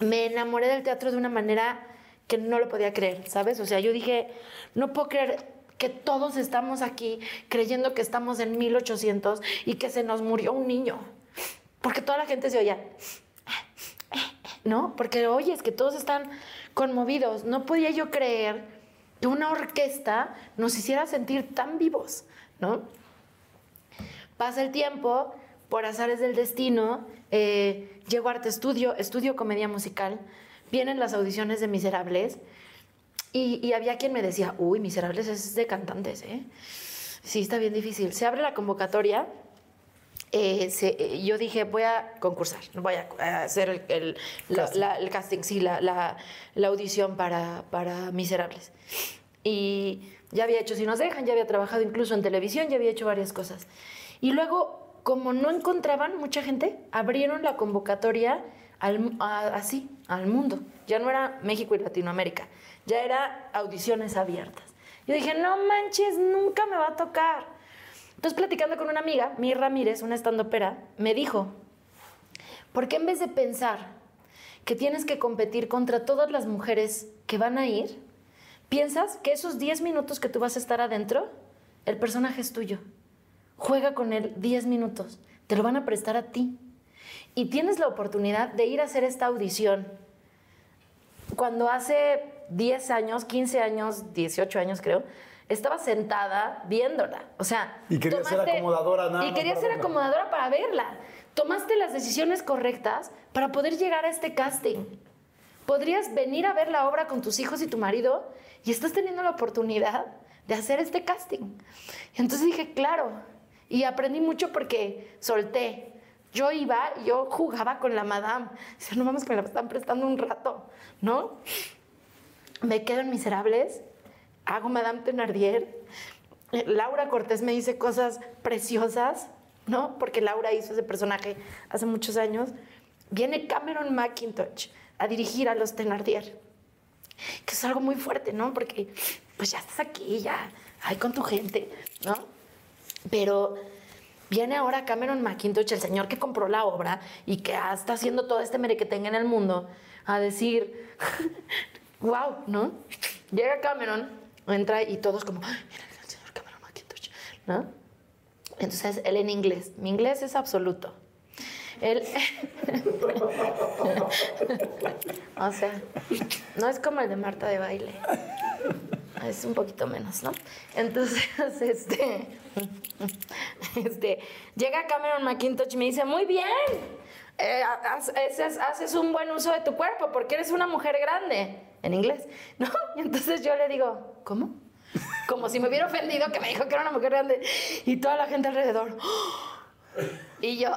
me enamoré del teatro de una manera que no lo podía creer, ¿sabes? O sea, yo dije, no puedo creer que todos estamos aquí creyendo que estamos en 1800 y que se nos murió un niño. Porque toda la gente se oía, ¿no? Porque, oye, es que todos están conmovidos. No podía yo creer una orquesta nos hiciera sentir tan vivos, ¿no? Pasa el tiempo, por azares del destino, eh, llego a Arte Estudio, estudio comedia musical, vienen las audiciones de Miserables y, y había quien me decía, uy, Miserables es de cantantes, ¿eh? Sí, está bien difícil. Se abre la convocatoria eh, se- eh, yo dije, voy a concursar, voy a, hacer el, el- la- Casting. la- el casting, sí, la, la- la audición para, para Miserables. Y ya había hecho Si nos dejan, ya había trabajado incluso en televisión, ya había hecho varias cosas. Y luego, como no encontraban mucha gente, abrieron la convocatoria al, a- así, al mundo. Ya no era México y Latinoamérica, ya era audiciones abiertas. Yo dije, no manches, nunca me va a tocar. Entonces, platicando con una amiga, Mi Ramírez, una estandopera, me dijo, ¿por qué en vez de pensar que tienes que competir contra todas las mujeres que van a ir, piensas que esos 10 minutos que tú vas a estar adentro, el personaje es tuyo? Juega con él 10 minutos, te lo van a prestar a ti. Y tienes la oportunidad de ir a hacer esta audición cuando hace 10 años, 15 años, 18 años creo, estaba sentada viéndola. O sea, Y quería ser acomodadora nada Y quería ser verla. acomodadora para verla. Tomaste las decisiones correctas para poder llegar a este casting. Podrías venir a ver la obra con tus hijos y tu marido y estás teniendo la oportunidad de hacer este casting. Y entonces dije, claro. Y aprendí mucho porque solté. yo iba yo jugaba con la madame. Dice, no mames, que me la están prestando un rato, ¿no? Me quedo en Miserables, hago Madame Thenardier. Eh, Laura Cortés me dice cosas preciosas, ¿no? Porque Laura hizo ese personaje hace muchos años. Viene Cameron McIntosh a dirigir a los Thenardier que es algo muy fuerte, ¿no? Porque pues ya estás aquí, ya, ay, con tu gente, ¿no? Pero viene ahora Cameron McIntosh, el señor que compró la obra y que está haciendo todo este merequetengue en el mundo, a decir, [LAUGHS] wow, ¿no? Llega Cameron, entra y todos como, mira el señor Cameron McIntosh, ¿no? Entonces él en inglés, mi inglés es absoluto. Él. [LAUGHS] o sea, no es como el de Marta de baile. Es un poquito menos, ¿no? Entonces, [LAUGHS] este. Este. Llega Cameron McIntosh y me dice: Muy bien. eh, haces, haces un buen uso de tu cuerpo porque eres una mujer grande. En inglés, ¿no? Y entonces yo le digo: ¿Cómo? Como si me hubiera ofendido que me dijo que era una mujer grande. Y toda la gente alrededor. Y yo,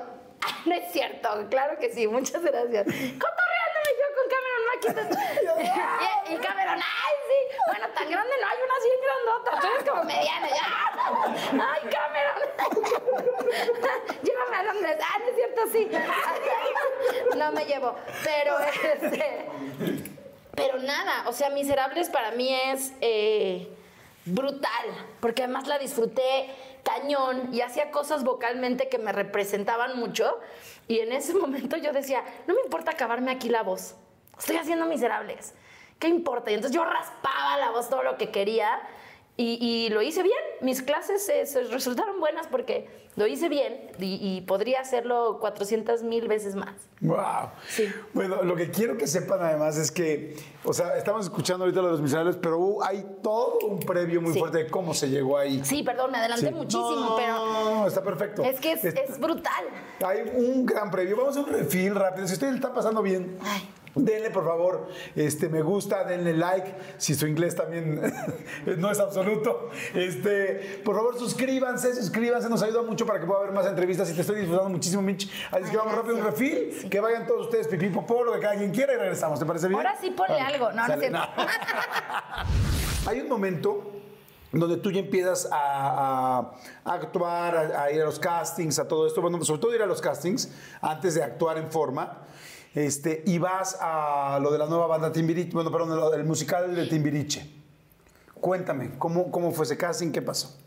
no es cierto, claro que sí, muchas gracias. Cotorreándome yo con Cameron McIntosh. y, Cameron, ay, sí, bueno, tan grande no, hay unas bien grandotas, tú eres como mediana, ya. Ay, Cameron. [LAUGHS] Llévame a Londres, ah, no es cierto, sí. [LAUGHS] no me llevo, pero este, pero nada, o sea, Miserables para mí es eh, brutal, porque además la disfruté cañón y hacía cosas vocalmente que me representaban mucho. Y en ese [LAUGHS] momento yo decía, no me importa acabarme aquí la voz, estoy haciendo miserables. ¿Qué importa? Y entonces yo raspaba la voz todo lo que quería y, lo hice bien. Mis clases se, se resultaron buenas porque lo hice bien y, y podría hacerlo 400 mil veces más. Wow. Sí. Bueno, lo que quiero que sepan además es que, o sea, estamos escuchando ahorita lo de los miserables, pero hay todo un previo muy Sí. fuerte de cómo se llegó ahí. Sí, perdón, me adelanté Sí. muchísimo, No, pero No, está perfecto. es que es, brutal. Hay un gran previo. Vamos a un refil rápido. Si usted le está pasando bien, Ay. Denle por favor este me gusta, denle like. Si su inglés también [LAUGHS] no es absoluto, este, por favor suscríbanse, suscríbanse. Nos ayuda mucho para que pueda haber más entrevistas y te estoy disfrutando muchísimo, Mitch. Así que vamos rápido un refil. Que vayan todos ustedes pipí popó, lo que cada quien quiera y regresamos. ¿Te parece bien? Ahora sí ponle Vale. algo. No, no Sale. es cierto. [LAUGHS] Hay un momento donde tú ya empiezas a, a- a actuar, a, a ir a los castings, a todo esto, bueno, sobre todo ir a los castings antes de actuar en forma, este, y vas a lo de la nueva banda Timbiriche, bueno, perdón, del musical de Timbiriche. Cuéntame, ¿cómo, cómo fue ese casting? ¿Qué pasó?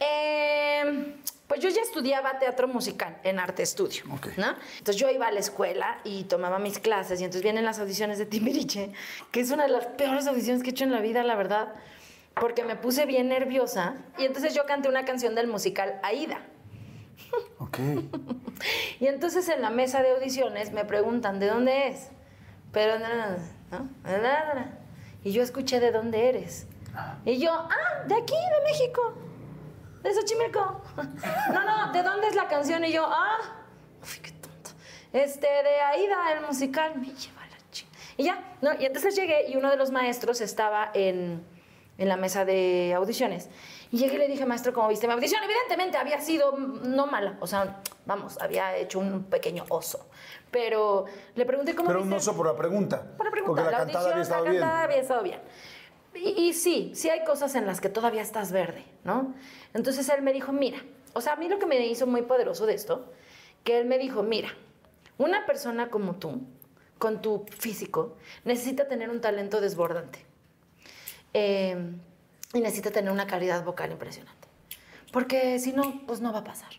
Eh, pues yo ya estudiaba teatro musical en arte estudio, Ok. ¿no? Entonces yo iba a la escuela y tomaba mis clases y entonces vienen las audiciones de Timbiriche, que es una de las peores audiciones que he hecho en la vida, la verdad, porque me puse bien nerviosa y entonces yo canté una canción del musical Aida. Ok. [LAUGHS] Y entonces en la mesa de audiciones me preguntan, ¿de dónde es? Pero, no, no, no. Y yo escuché, ¿de dónde eres? Y yo, ah, de aquí, de México, de Xochimilco. [LAUGHS] No, no, ¿de dónde es la canción? Y yo, ah, uy, qué tonto. Este, de Aida, el musical, me lleva la chingada. Y ya, ¿no? Y entonces llegué y uno de los maestros estaba en, en la mesa de audiciones. Y llegué y le dije, maestro, ¿cómo viste mi audición? Evidentemente había sido no mala, o sea, vamos, había hecho un pequeño oso. Pero le pregunté cómo Pero un oso por la pregunta. por la pregunta. Porque la, la cantada había audición, estado la bien. cantada había estado bien. Y, y sí, sí hay cosas en las que todavía estás verde, ¿no? Entonces él me dijo, mira, o sea, a mí lo que me hizo muy poderoso de esto, que él me dijo, mira, una persona como tú, con tu físico, necesita tener un talento desbordante. Eh, y necesita tener una calidad vocal impresionante. Porque si no, pues no va a pasar.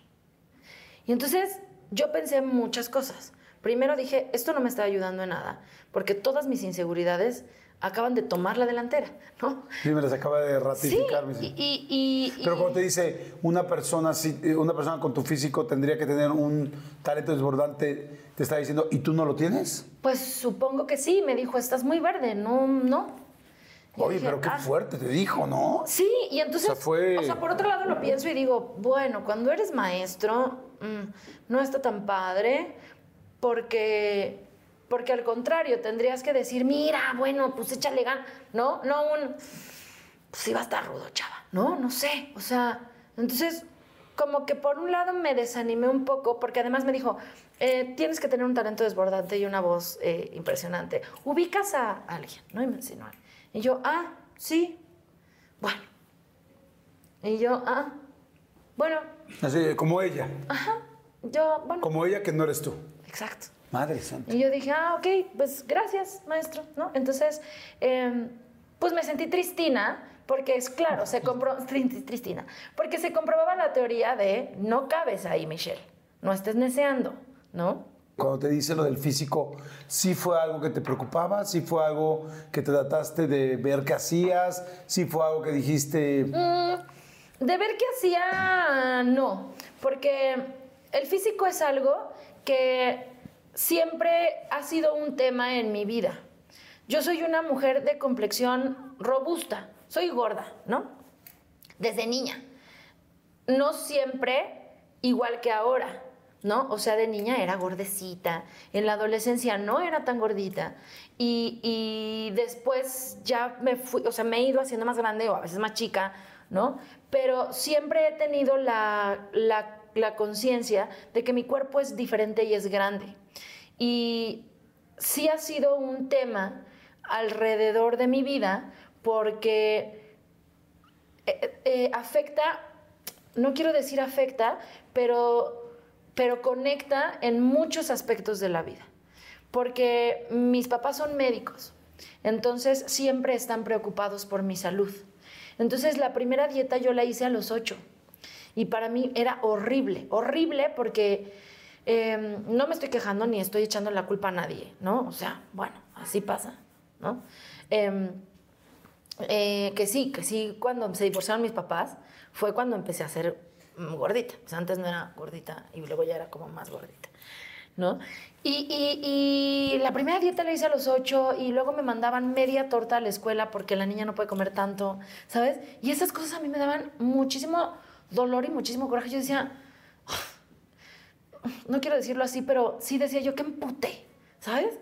Y entonces yo pensé muchas cosas. Primero dije, esto no me está ayudando en nada, porque todas mis inseguridades acaban de tomar la delantera, ¿no? Sí, me las acaba de Sí, ratificar. mi- y, y- y- Pero como te dice, una persona, eh, una persona con tu físico tendría que tener un talento desbordante, te está diciendo, ¿y tú no lo tienes? pues supongo que sí, me dijo, estás muy verde, no, no. Oye, dije, pero qué "Ah". fuerte te dijo, ¿no? Sí, y entonces, O sea, fue- o sea, por otro lado lo pienso y digo, bueno, cuando eres maestro, mm, no está tan padre, porque, porque al contrario, tendrías que decir, mira, bueno, pues échale gan, ¿no? No un, pues iba a estar rudo, chava, ¿no? No sé, o sea, entonces, como que por un lado me desanimé un poco, porque además me dijo, eh, tienes que tener un talento desbordante y una voz eh, impresionante. Ubicas a alguien, ¿no? Y me enseñó. Y yo, ah, sí, bueno. Y yo, ah, bueno, Así, como ella. ajá, yo, bueno, Como ella que no eres tú. exacto. Madre santa. Y yo dije, ah, ok, pues gracias, maestro, ¿no? Entonces, em, pues me sentí tristina, porque es claro, se compró, [LAUGHS] tri- tristina, porque se comprobaba la teoría de no cabes ahí, Michelle, no estés neceando, ¿no? Cuando te dice lo del físico, ¿sí fue algo que te preocupaba? ¿Sí fue algo que te trataste de ver qué hacías? ¿Sí fue algo que dijiste, De ver qué hacía, no, porque el físico es algo que siempre ha sido un tema en mi vida. Yo soy una mujer de complexión robusta, soy gorda, ¿no? Desde niña. No siempre igual que ahora, ¿no? O sea, de niña era gordecita, en la adolescencia no era tan gordita y, y después ya me fui, o sea, me he ido haciendo más grande o a veces más chica, ¿no? Pero siempre he tenido la, la- conciencia de que mi cuerpo es diferente y es grande. Y sí ha sido un tema alrededor de mi vida porque eh, eh, afecta, no quiero decir afecta, pero, pero conecta en muchos aspectos de la vida. Porque mis papás son médicos, entonces siempre están preocupados por mi salud. Entonces la primera dieta yo la hice a los ocho y para mí era horrible, horrible porque eh, no me estoy quejando ni estoy echando la culpa a nadie, ¿no? O sea, bueno, así pasa, ¿no? Em, eh, que sí, que sí, cuando se divorciaron mis papás, fue cuando empecé a mm, gordita. Sea, antes no era gordita y luego ya era como más gordita, ¿no? Y, y- la primera dieta la hice a los ocho y luego me mandaban media torta a la escuela porque la niña no puede comer tanto, ¿sabes? Y esas cosas a mí me daban muchísimo dolor y muchísimo coraje. Yo decía, no quiero decirlo así, pero sí decía yo que emputé, ¿sabes?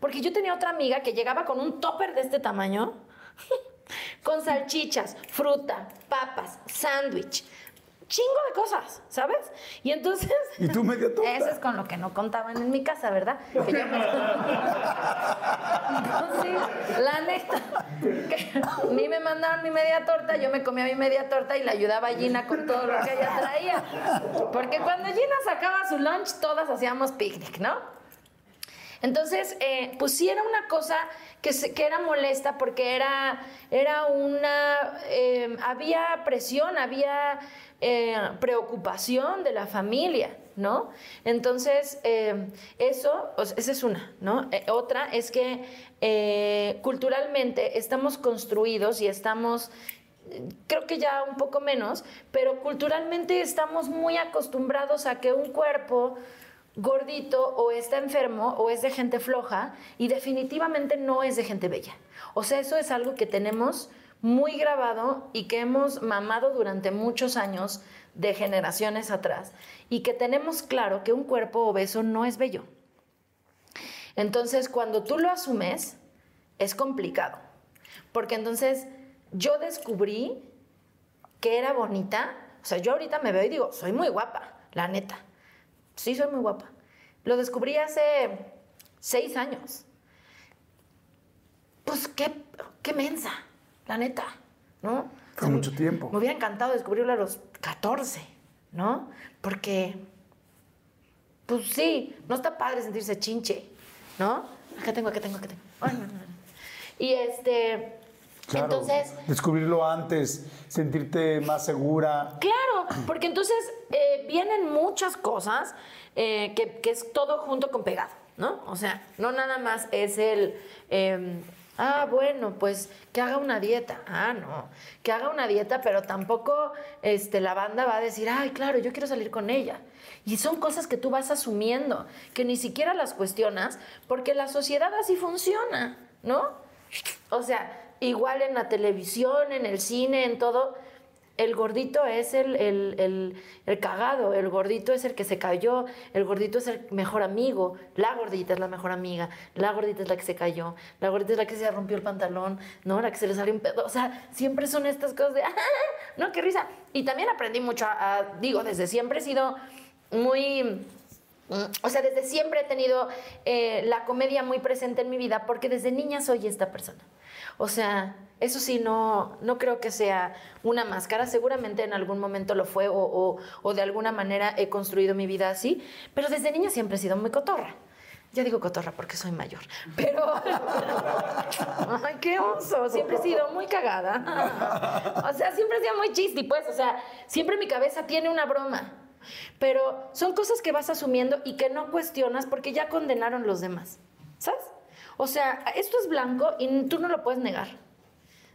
Porque yo tenía otra amiga que llegaba con un topper de este tamaño, [LAUGHS] con salchichas, fruta, papas, sándwich, chingo de cosas, ¿sabes? Y entonces... ¿Y tú media torta? Eso es con lo que no contaban en mi casa, ¿verdad? Que yo me- Entonces, la neta, que mí me mandaron mi media torta, yo me comía mi media torta y le ayudaba a Gina con todo lo que ella traía. Porque cuando Gina sacaba su lunch, todas hacíamos picnic, ¿no? Entonces, eh, pues sí era una cosa que, se- que era molesta porque era, era una... eh, había presión, había eh, preocupación de la familia, ¿no? Entonces, eh, eso, esa es una, ¿no? Eh, otra es que culturalmente estamos construidos y estamos creo que ya un poco menos, pero culturalmente estamos muy acostumbrados a que un cuerpo gordito o está enfermo o es de gente floja y definitivamente no es de gente bella. O sea, eso es algo que tenemos muy grabado y que hemos mamado durante muchos años de generaciones atrás y que tenemos claro que un cuerpo obeso no es bello. Entonces, cuando tú lo asumes, es complicado. Porque entonces yo descubrí que era bonita. O sea, yo ahorita me veo y digo, soy muy guapa, la neta. Sí, soy muy guapa. Lo descubrí hace seis años. Pues qué, qué mensa, la neta, ¿no? Fue mucho tiempo. Me hubiera encantado descubrirlo a los 14, ¿no? Porque, pues sí, no está padre sentirse chinche, ¿no? Acá tengo, acá tengo, acá tengo. Ay, no, no, no. Y este, Claro, entonces, descubrirlo antes, sentirte más segura. Claro, porque entonces eh, vienen muchas cosas eh, que, que es todo junto con pegado, ¿no? O sea, no nada más es el, eh, ah, bueno, pues que haga una dieta. Ah, no, que haga una dieta, pero tampoco este, la banda va a decir, ay, claro, yo quiero salir con ella. Y son cosas que tú vas asumiendo, que ni siquiera las cuestionas, porque la sociedad así funciona, ¿no? O sea, igual en la televisión, en el cine, en todo, el gordito es el, el, el- el cagado, el gordito es el que se cayó, el gordito es el mejor amigo, la gordita es la mejor amiga, la gordita es la que se cayó, la gordita es la que se rompió el pantalón, ¿no? La que se le salió un pedo. O sea, siempre son estas cosas de, [LAUGHS] ¡ah! ¿no? ¡Qué risa! Y también aprendí mucho, digo, desde siempre he sido muy... mm, O sea, desde siempre he tenido eh, la comedia muy presente en mi vida porque desde niña soy esta persona. O sea, eso sí, no, no creo que sea una máscara. Seguramente en algún momento lo fue o, o- o de alguna manera he construido mi vida así. Pero desde niña siempre he sido muy cotorra. Ya digo cotorra porque soy mayor. Pero. [LAUGHS] Ay, qué oso. Siempre he sido muy cagada. O sea, siempre he sido muy chisti, pues. O sea, siempre mi cabeza tiene una broma. Pero son cosas que vas asumiendo y que no cuestionas porque ya condenaron los demás. ¿Sabes? O sea, esto es blanco y tú no lo puedes negar.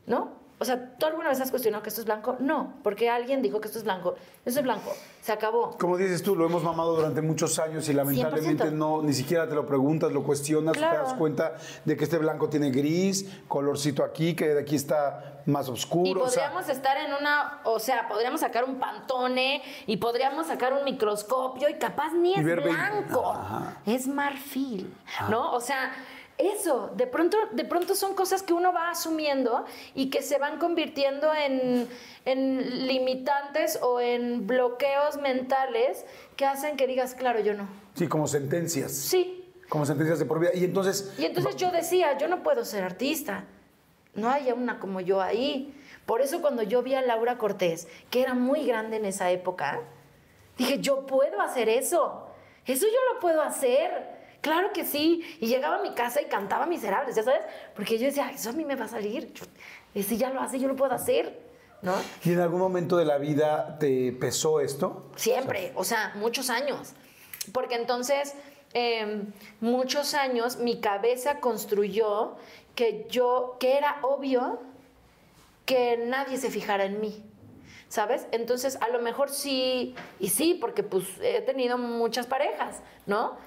¿No? O sea, ¿tú alguna vez has cuestionado que esto es blanco? No, porque alguien dijo que esto es blanco. Eso es blanco. Se acabó. Como dices tú, lo hemos mamado durante muchos años y lamentablemente 100%. no, ni siquiera te lo preguntas, lo cuestionas, Claro. te das cuenta de que este blanco tiene gris, colorcito aquí, que de aquí está más oscuro. Y o sea, podríamos estar en una, o sea, podríamos sacar un pantone y podríamos sacar un microscopio y capaz ni es blanco, Ajá. es marfil, ¿no? O sea, eso, de pronto, de pronto son cosas que uno va asumiendo y que se van convirtiendo en, en limitantes o en bloqueos mentales que hacen que digas, claro, yo no. sí, como sentencias. Sí, Como sentencias de por vida. Y entonces, y entonces yo decía, yo no puedo ser artista. No hay una como yo ahí. Por eso cuando yo vi a Laura Cortés, que era muy grande en esa época, dije, yo puedo hacer eso. Eso yo lo puedo hacer. Claro que sí. Y llegaba a mi casa y cantaba miserables, ¿ya sabes? Porque yo decía, eso a mí me va a salir. Y si ya lo hace, yo lo puedo hacer. ¿No? ¿y en algún momento de la vida te pesó esto? Siempre, o sea, muchos años. Porque entonces, eh, muchos años, mi cabeza construyó que yo, que era obvio que nadie se fijara en mí. ¿Sabes? Entonces, a lo mejor sí, y sí, porque pues he tenido muchas parejas, ¿no?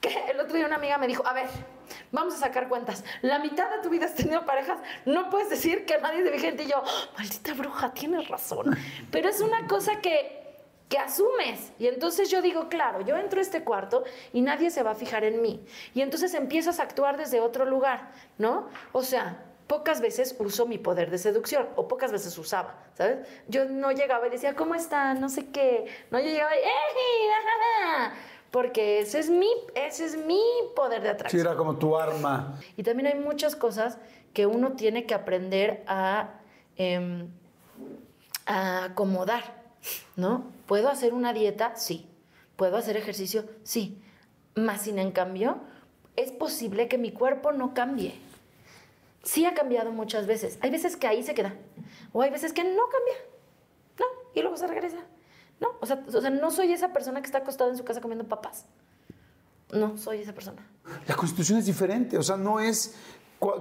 Que el otro día una amiga me dijo, a ver, vamos a sacar cuentas. La mitad de tu vida has tenido parejas, no puedes decir que nadie en ti. Y yo, maldita bruja, tienes razón. Pero es una cosa que, que asumes. Y entonces yo digo, claro, yo entro a este cuarto y nadie se va a fijar en mí. Y entonces empiezas a actuar desde otro lugar, ¿no? O sea, pocas veces uso mi poder de seducción, o pocas veces usaba, ¿sabes? Yo no llegaba y decía, ¿cómo está? No sé qué. No, llegaba y, ¡eh! [LAUGHS] Porque ese es mi, ese es mi poder de Sí, atracción. era como tu arma. Y también hay muchas cosas que uno tiene que aprender a, em, a acomodar, ¿no? ¿Puedo hacer una dieta? Sí. ¿Puedo hacer ejercicio? Sí. Más sin en cambio, es posible que mi cuerpo no cambie. Sí ha cambiado muchas veces. Hay veces que ahí se queda. O hay veces que no cambia. No, y luego se regresa. No, o sea, o sea, no soy esa persona que está acostada en su casa comiendo papas. No, soy esa persona. La constitución es diferente, o sea, no es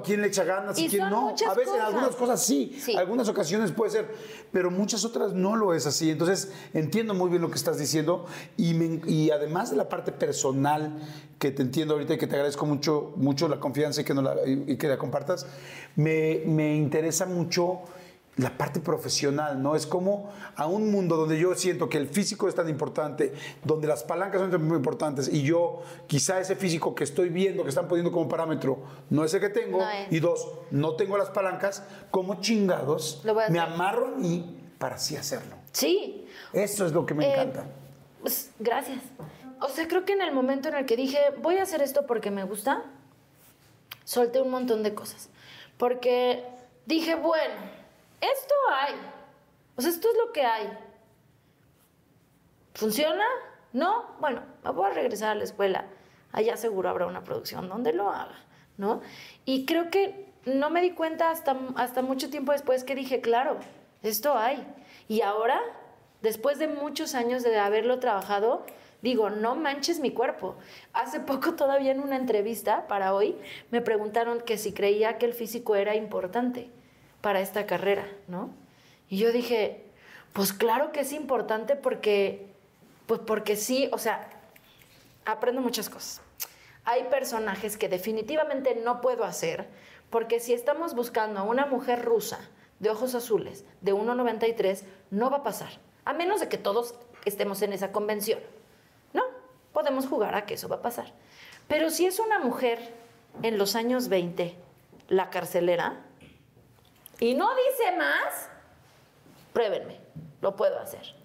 quién le echa ganas y, Y quién no. A veces en algunas cosas sí, Sí. algunas ocasiones puede ser, pero muchas otras no lo es así. Entonces entiendo muy bien lo que estás diciendo y, me- y además de la parte personal que te entiendo ahorita y que te agradezco mucho, mucho la confianza y que, la, y que la compartas, me, me interesa mucho la parte profesional, ¿no? Es como a un mundo donde yo siento que el físico es tan importante, donde las palancas son tan muy importantes y yo quizá ese físico que estoy viendo, que están poniendo como parámetro, no es el que tengo, No y dos, no tengo las palancas, como chingados me amarro mí para así hacerlo. Sí, Eso es lo que me Eh, encanta. Pues, gracias. O sea, creo que en el momento en el que dije, voy a hacer esto porque me gusta, solté un montón de cosas. Porque dije, bueno, esto hay. O sea, esto es lo que hay. ¿Funciona? ¿No? Bueno, voy a regresar a la escuela. Allá seguro habrá una producción donde lo haga, ¿no? Y creo que no me di cuenta hasta, hasta mucho tiempo después que dije, claro, esto hay. Y ahora, después de muchos años de haberlo trabajado, digo, no manches mi cuerpo. Hace poco todavía en una entrevista para hoy me preguntaron que si creía que el físico era importante para esta carrera, ¿no? Y yo dije, pues claro que es importante porque, pues porque sí, o sea, aprendo muchas cosas. Hay personajes que definitivamente no puedo hacer, porque si estamos buscando a una mujer rusa de ojos azules, de 1,93, no va a pasar. A menos de que todos estemos en esa convención. ¿No? Podemos jugar a que eso va a pasar. Pero si es una mujer en los años 20, la carcelera, y no dice más, pruébenme, lo puedo hacer.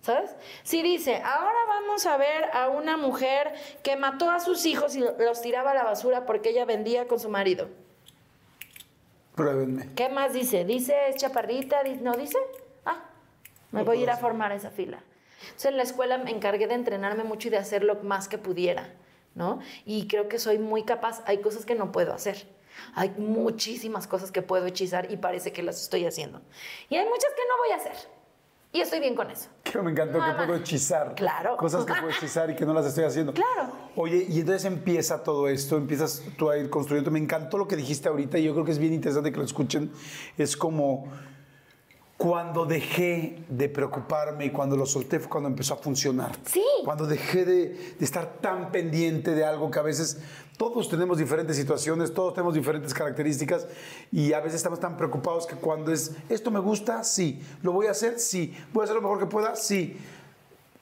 ¿Sabes? Si dice, ahora vamos a ver a una mujer que mató a sus hijos y los tiraba a la basura porque ella vendía con su marido. Pruébenme. ¿Qué más dice? ¿Dice es chaparrita? ¿No dice? Ah, me voy a ir a formar esa fila. Entonces en la escuela me encargué de entrenarme mucho y de hacer lo más que pudiera, ¿no? Y creo que soy muy capaz. Hay cosas que no puedo hacer. Hay muchísimas cosas que puedo hechizar y parece que las estoy haciendo. Y hay muchas que no voy a hacer. Y estoy bien con eso. Que me encantó que Nada. puedo hechizar. Claro. Cosas que puedo hechizar y que no las estoy haciendo. Claro. Oye, y entonces empieza todo esto, empiezas tú a ir construyendo. Me encantó lo que dijiste ahorita y yo creo que es bien interesante que lo escuchen. Es como cuando dejé de preocuparme y cuando lo solté fue cuando empezó a funcionar. Sí. Cuando dejé de, de estar tan pendiente de algo que a veces todos tenemos diferentes situaciones, todos tenemos diferentes características y a veces estamos tan preocupados que cuando es, esto me gusta, sí, lo voy a hacer, sí, voy a hacer lo mejor que pueda, sí.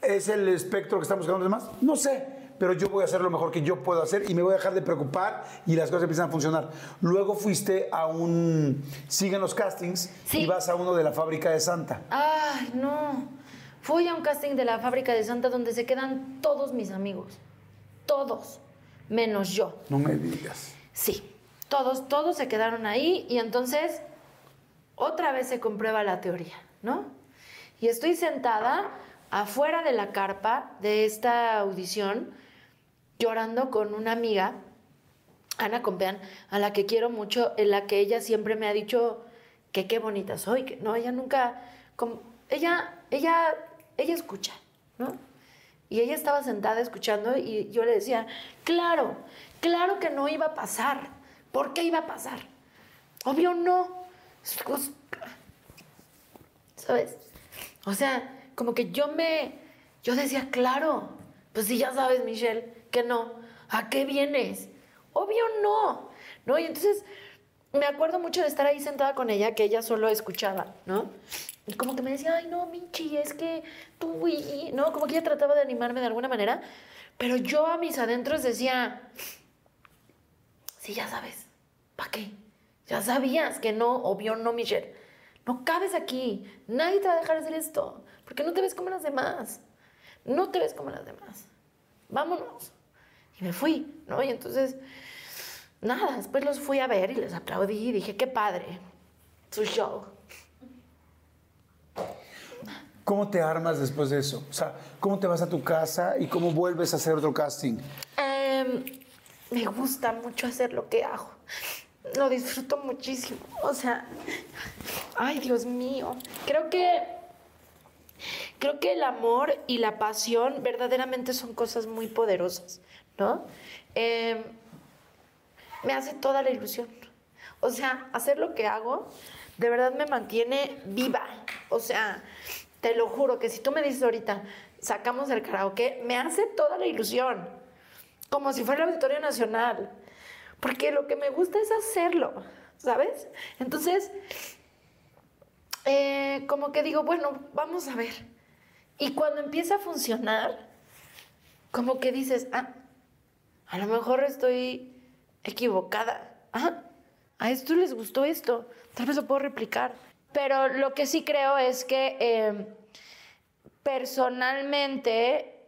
¿Es el espectro que estamos buscando los demás? No sé, pero yo voy a hacer lo mejor que yo puedo hacer y me voy a dejar de preocupar y las cosas empiezan a funcionar. Luego fuiste a un... Siguen los castings Sí. y vas a uno de la fábrica de Santa. Ay, no. Fui a un casting de la fábrica de Santa donde se quedan todos mis amigos. Todos. Menos yo. No me digas. Sí. Todos, todos se quedaron ahí y entonces otra vez se comprueba la teoría, ¿no? Y estoy sentada afuera de la carpa de esta audición llorando con una amiga, Ana Compeán, a la que quiero mucho, en la que ella siempre me ha dicho que qué bonita soy, que no, ella nunca, como, ella, ella, ella escucha, ¿no? Y ella estaba sentada escuchando y yo le decía, claro, claro que no iba a pasar. ¿Por qué iba a pasar? Obvio no. Pues, ¿Sabes? O sea, como que yo me, yo decía, claro, pues si ya sabes, Michelle, que no. ¿A qué vienes? Obvio no. ¿No? Y entonces me acuerdo mucho de estar ahí sentada con ella, que ella solo escuchaba, ¿no? Y como que me decía, ay, no, Michi, es que tú, y, ¿no? Como que ella trataba de animarme de alguna manera, pero yo a mis adentros decía, sí, ya sabes, ¿para qué? Ya sabías que no, obvio no, Michelle. No cabes aquí, nadie te va a dejar hacer esto, porque no te ves como las demás. No te ves como las demás. Vámonos. Y me fui, ¿no? Y entonces, nada, después los fui a ver y les aplaudí y dije, qué padre, su show. ¿Cómo te armas después de eso? O sea, ¿cómo te vas a tu casa y cómo vuelves a hacer otro casting? Em, me gusta mucho hacer lo que hago. Lo disfruto muchísimo. O sea, ay, Dios mío. Creo que creo que el amor y la pasión verdaderamente son cosas muy poderosas, ¿no? Em, me hace toda la ilusión. O sea, hacer lo que hago de verdad me mantiene viva. O sea, te lo juro que si tú me dices ahorita, sacamos el karaoke, me hace toda la ilusión. Como si fuera el Auditorio Nacional. Porque lo que me gusta es hacerlo, ¿sabes? Entonces, eh, como que digo, bueno, vamos a ver. Y cuando empieza a funcionar, como que dices, ah, a lo mejor estoy equivocada. Ah, a esto les gustó esto. Tal vez lo puedo replicar. Pero lo que sí creo es que eh, personalmente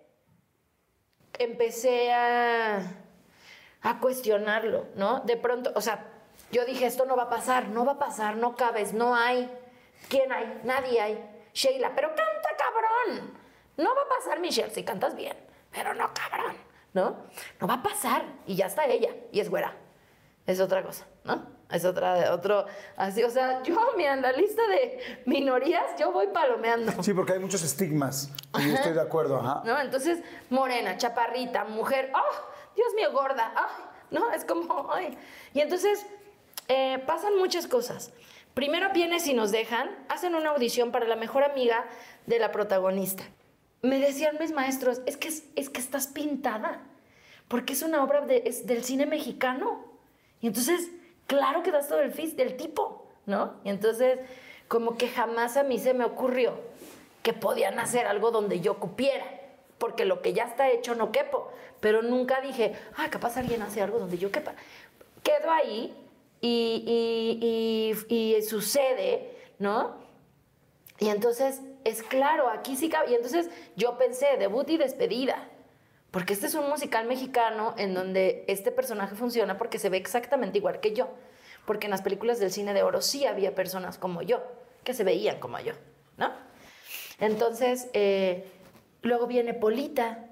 empecé a, a cuestionarlo, ¿no? De pronto, o sea, yo dije, esto no va a pasar, no va a pasar, no cabes, no hay. ¿Quién hay? Nadie hay. Sheila, pero canta cabrón. No va a pasar, Michelle, si cantas bien, pero no cabrón, ¿no? No va a pasar. Y ya está ella, y es güera. Es otra cosa, ¿no? Es otra, otro, así, o sea, yo, mira, en la lista de minorías, yo voy palomeando. Sí, porque hay muchos estigmas. Y yo estoy de acuerdo, ajá. ¿no? Entonces, morena, chaparrita, mujer, ¡oh! Dios mío, gorda, ¡ay! ¿no? Es como, ¡ay! Y entonces, eh, pasan muchas cosas. Primero viene si nos dejan, hacen una audición para la mejor amiga de la protagonista. Me decían mis maestros, es que, es que estás pintada, porque es una obra de- es del cine mexicano. Y entonces, claro que das todo el fis del tipo, ¿no? Y entonces, como que jamás a mí se me ocurrió que podían hacer algo donde yo cupiera, porque lo que ya está hecho no quepo, pero nunca dije, ah, capaz alguien hace algo donde yo quepa. Quedo ahí y, y- y- y sucede, ¿no? Y entonces, es claro, aquí sí cabe. Y entonces yo pensé, debut y despedida. Porque este es un musical mexicano en donde este personaje funciona porque se ve exactamente igual que yo. Porque en las películas del cine de oro sí había personas como yo, que se veían como yo, ¿no? Entonces, eh, luego viene Polita.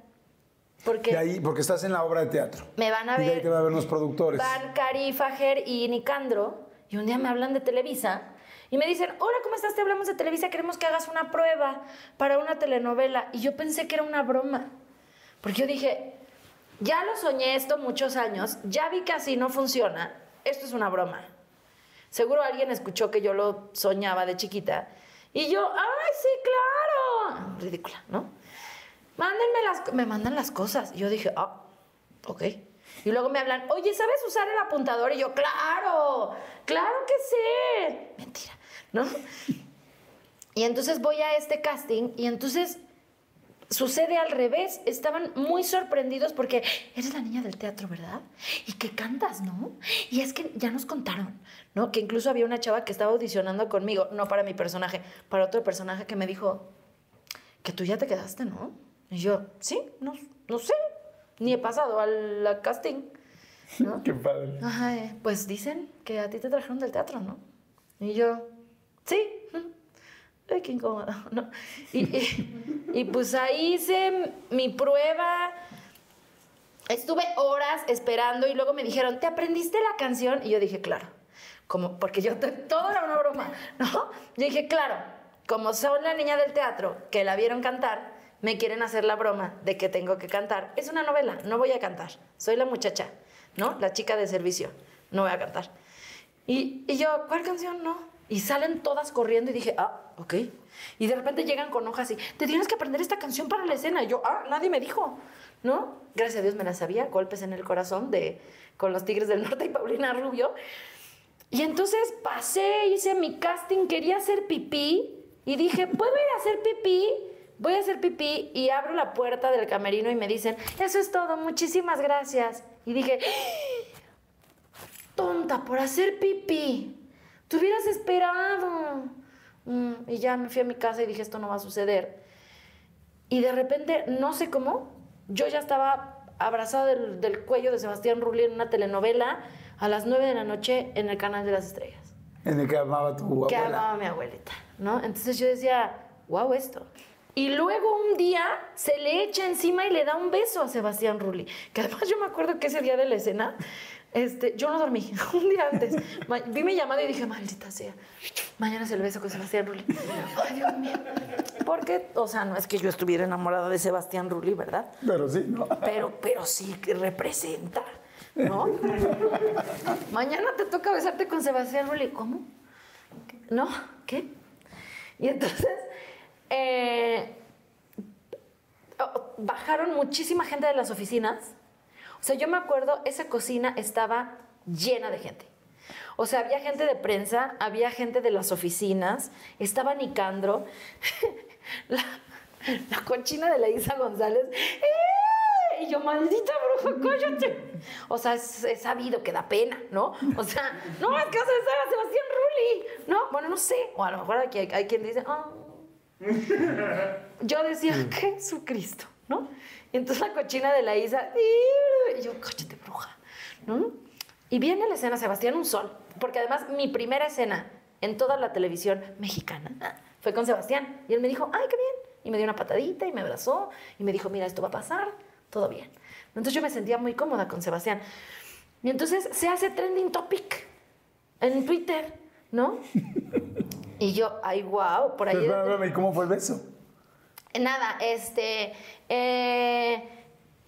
Porque De ahí, porque estás en la obra de teatro. me van a Y de ahí ver. te van a ver los productores. Van Cari, Fajer y Nicandro. Y un día me hablan de Televisa y me dicen, hola, ¿cómo estás? Te hablamos de Televisa, queremos que hagas una prueba para una telenovela. Y yo pensé que era una broma. Porque yo dije, ya lo soñé esto muchos años, ya vi que así no funciona, esto es una broma. Seguro alguien escuchó que yo lo soñaba de chiquita. Y yo, ¡ay, sí, claro! Ridícula, ¿no? Mándenme las... Me mandan las cosas. Y yo dije, ah, ok. Y luego me hablan, oye, ¿sabes usar el apuntador? Y yo, claro, claro que sé. Mentira, ¿no? Y entonces voy a este casting y entonces sucede al revés. Estaban muy sorprendidos porque eres la niña del teatro, ¿verdad? Y que cantas, ¿no? Y es que ya nos contaron, ¿no? Que incluso había una chava que estaba audicionando conmigo, no para mi personaje, para otro personaje que me dijo que tú ya te quedaste, ¿no? Y yo, sí, no, no sé, ni he pasado al casting, ¿no? [LAUGHS] Qué padre. Ajá, eh, pues dicen que a ti te trajeron del teatro, ¿no? Y yo, sí. Ay, qué incómodo, [LAUGHS] ¿no? Y, [LAUGHS] y- y pues ahí hice mi prueba. Estuve horas esperando y luego me dijeron, ¿te aprendiste la canción? Y yo dije, claro. Como, porque yo, todo era una broma, [LAUGHS] ¿no? Yo dije, claro, como soy la niña del teatro que la vieron cantar, me quieren hacer la broma de que tengo que cantar. Es una novela, no voy a cantar. Soy la muchacha, ¿no? La chica de servicio, no voy a cantar. Y, y yo, ¿cuál canción no? Y salen todas corriendo y dije, ah, ok. Y de repente llegan con hojas y, te tienes que aprender esta canción para la escena. Y yo, ah, nadie me dijo, ¿no? Gracias a Dios me la sabía, Golpes en el Corazón de con los Tigres del Norte y Paulina Rubio. Y entonces pasé, hice mi casting, quería hacer pipí y dije, ¿puedo ir a hacer pipí? Voy a hacer pipí y abro la puerta del camerino y me dicen, eso es todo, muchísimas gracias. Y dije, tonta, por hacer pipí. Te hubieras esperado. Mm, y ya me fui a mi casa y dije, esto no va a suceder. Y de repente, no sé cómo, yo ya estaba abrazada del, del cuello de Sebastián Rulli en una telenovela a las 9 de la noche en el Canal de las Estrellas. En el que amaba tu Que abuela. amaba a mi abuelita, ¿no? Entonces yo decía, wow, esto. Y luego un día se le echa encima y le da un beso a Sebastián Rulli. Que además yo me acuerdo que ese día de la escena, este, yo no dormí [LAUGHS] un día antes. Ma- Vi mi llamada y dije, maldita sea, mañana es el beso con Sebastián Rulli. Ay, Dios mío. Porque, o sea, no es que yo estuviera enamorada de Sebastián Rulli, ¿verdad? Pero sí, ¿no? Pero, pero sí que representa, ¿no? Mañana te toca besarte con Sebastián Rulli. ¿Cómo? ¿No? ¿Qué? Y entonces, eh, oh, bajaron muchísima gente de las oficinas. O sea, yo me acuerdo, esa cocina estaba llena de gente. O sea, había gente de prensa, había gente de las oficinas, estaba Nicandro, [LAUGHS] la, la cochina de la Isa González. ¡eh! Y yo, maldita bruja, cállate. O sea, es, es sabido que da pena, ¿no? O sea, [LAUGHS] no, es que vas a besar a Sebastián Rulli. No, bueno, no sé. O a lo mejor aquí hay, hay quien dice, ah. [LAUGHS] Yo decía, Jesucristo, ¿no? Y entonces la cochina de la Isa, y yo, cállate, bruja, ¿no? Y viene la escena Sebastián un sol, porque además mi primera escena en toda la televisión mexicana fue con Sebastián. Y él me dijo, ay, qué bien. Y me dio una patadita y me abrazó y me dijo, mira, esto va a pasar, todo bien. Entonces yo me sentía muy cómoda con Sebastián. Y entonces se hace trending topic en Twitter, ¿no? [LAUGHS] Y yo, ay, wow, por ahí... Pero, ¿y cómo fue el beso? Nada, este. eh,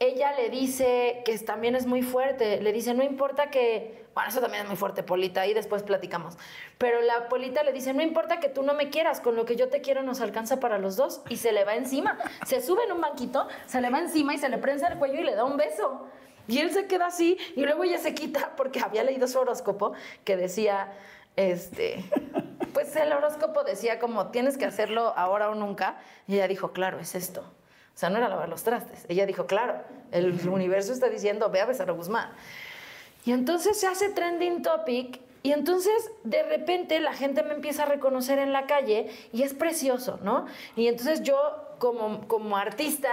ella le dice que también es muy fuerte. Le dice, no importa que. Bueno, eso también es muy fuerte, Polita, y después platicamos. Pero la Polita le dice, no importa que tú no me quieras, con lo que yo te quiero nos alcanza para los dos. Y se le va encima. Se sube en un banquito, se le va encima y se le prensa el cuello y le da un beso. Y él se queda así, y luego ella se quita, porque había leído su horóscopo que decía. este, pues el horóscopo decía como tienes que hacerlo ahora o nunca. Y ella dijo, claro, es esto. O sea, no era lavar los trastes. Ella dijo, claro, el universo está diciendo, ve a besar a Guzmán. Y entonces se hace trending topic y entonces de repente la gente me empieza a reconocer en la calle y es precioso, ¿no? Y entonces yo como, como artista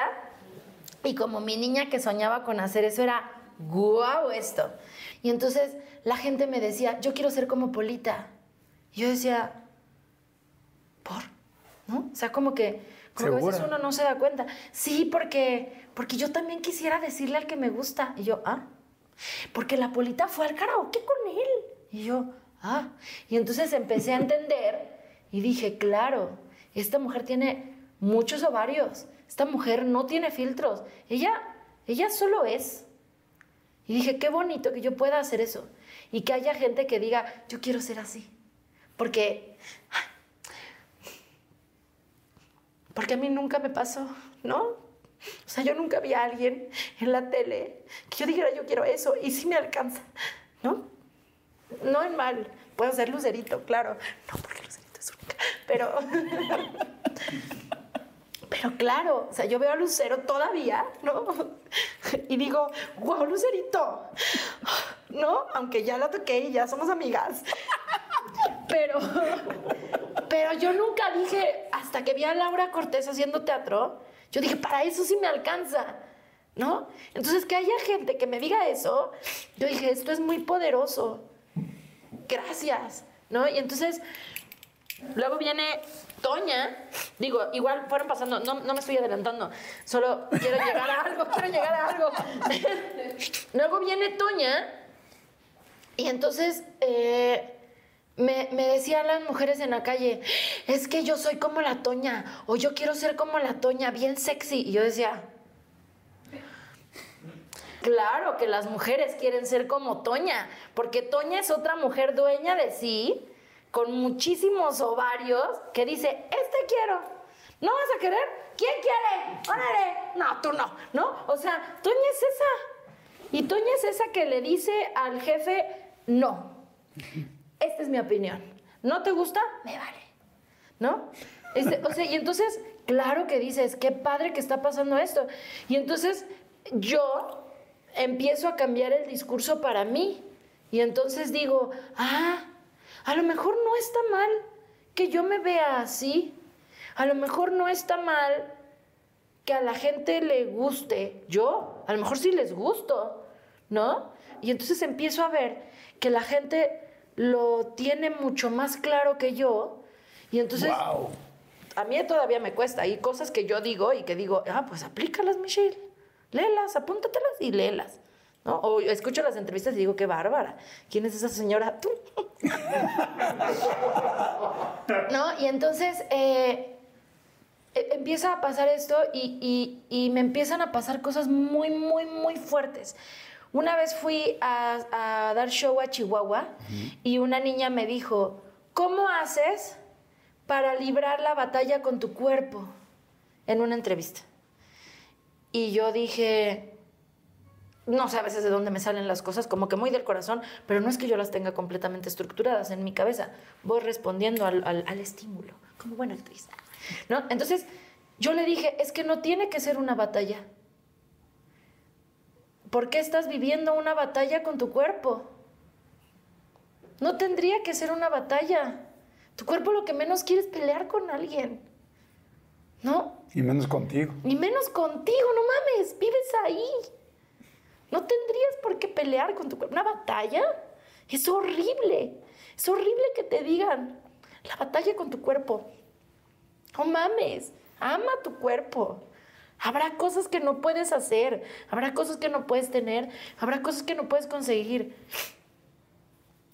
y como mi niña que soñaba con hacer eso era, guau esto. Y entonces la gente me decía, yo quiero ser como Polita. Y yo decía, ¿por? ¿No? O sea, como que, como que a veces uno no se da cuenta. Sí, porque, porque yo también quisiera decirle al que me gusta. Y yo, ah, porque la Polita fue al karaoke con él. Y yo, ah. Y entonces empecé a entender y dije, claro, esta mujer tiene muchos ovarios. Esta mujer no tiene filtros. Ella, ella solo es. Y dije, qué bonito que yo pueda hacer eso. Y que haya gente que diga, yo quiero ser así. Porque, porque a mí nunca me pasó, ¿no? O sea, yo nunca vi a alguien en la tele que yo dijera, yo quiero eso, y sí me alcanza, ¿no? No en mal, puedo ser lucerito, claro. No, porque lucerito es única, pero... [LAUGHS] Pero claro, o sea, yo veo a Lucero todavía, ¿no? [LAUGHS] Y digo, wow, Lucerito, [GASPS] ¿no? Aunque ya la toqué y ya somos amigas. Pero, pero yo nunca dije, hasta que vi a Laura Cortés haciendo teatro, yo dije, para eso sí me alcanza, ¿no? Entonces, que haya gente que me diga eso, yo dije, esto es muy poderoso. Gracias, ¿no? Y entonces, luego viene Toña, digo, igual fueron pasando, no, no me estoy adelantando, solo quiero llegar a algo, quiero llegar a algo. [LAUGHS] luego viene Toña, y entonces eh, me, me decían las mujeres en la calle, es que yo soy como la Toña, o yo quiero ser como la Toña, bien sexy. Y yo decía, claro que las mujeres quieren ser como Toña, porque Toña es otra mujer dueña de sí, con muchísimos ovarios, que dice, este quiero. ¿No vas a querer? ¿Quién quiere? ¡Órale! No, tú no, ¿no? O sea, Toña es esa. Y Toña es esa que le dice al jefe, no. Esta es mi opinión. ¿No te gusta? Me vale. ¿No? Este, o sea, y entonces, claro que dices, qué padre que está pasando esto. Y entonces yo empiezo a cambiar el discurso para mí. Y entonces digo, ah, a lo mejor no está mal que yo me vea así. A lo mejor no está mal que a la gente le guste. Yo, a lo mejor sí les gusto, ¿no? Y entonces empiezo a ver que la gente lo tiene mucho más claro que yo. Y entonces, Wow. a mí todavía me cuesta. Hay cosas que yo digo y que digo, ah, pues aplícalas, Michelle. Léelas, apúntatelas y léelas. ¿No? O escucho las entrevistas y digo, qué bárbara. ¿Quién es esa señora? Tú. [LAUGHS] ¿No? Y entonces eh, e- empieza a pasar esto y, y- y me empiezan a pasar cosas muy, muy, muy fuertes. Una vez fui a, dar show a Chihuahua y una niña me dijo, ¿cómo haces para librar la batalla con tu cuerpo? En una entrevista. Y yo dije, no sé a veces de dónde me salen las cosas, como que muy del corazón, pero no es que yo las tenga completamente estructuradas en mi cabeza. Voy respondiendo al- al estímulo, como buena actriz. ¿no? Entonces, yo le dije, es que no tiene que ser una batalla. ¿Por qué estás viviendo una batalla con tu cuerpo? No tendría que ser una batalla. Tu cuerpo lo que menos quiere es pelear con alguien. ¿No? Y menos contigo. Ni menos contigo, no mames, vives ahí. No tendrías por qué pelear con tu cuerpo. Una batalla es horrible. Es horrible que te digan la batalla con tu cuerpo. No mames, ama tu cuerpo. Habrá cosas que no puedes hacer, habrá cosas que no puedes tener, habrá cosas que no puedes conseguir.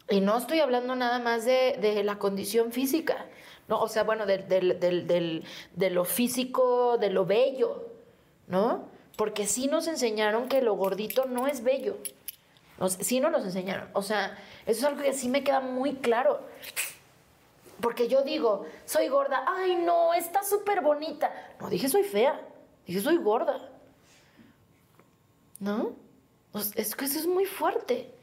Y no estoy hablando nada más de, de la condición física, ¿no? O sea, bueno, del- del- de lo físico, de lo bello, ¿no? Porque sí nos enseñaron que lo gordito no es bello. Nos- sí nos enseñaron. O sea, eso es algo que sí me queda muy claro. Porque yo digo, soy gorda, ay no, está súper bonita. No, dije soy fea, dije soy gorda. ¿No? Es que eso es muy fuerte.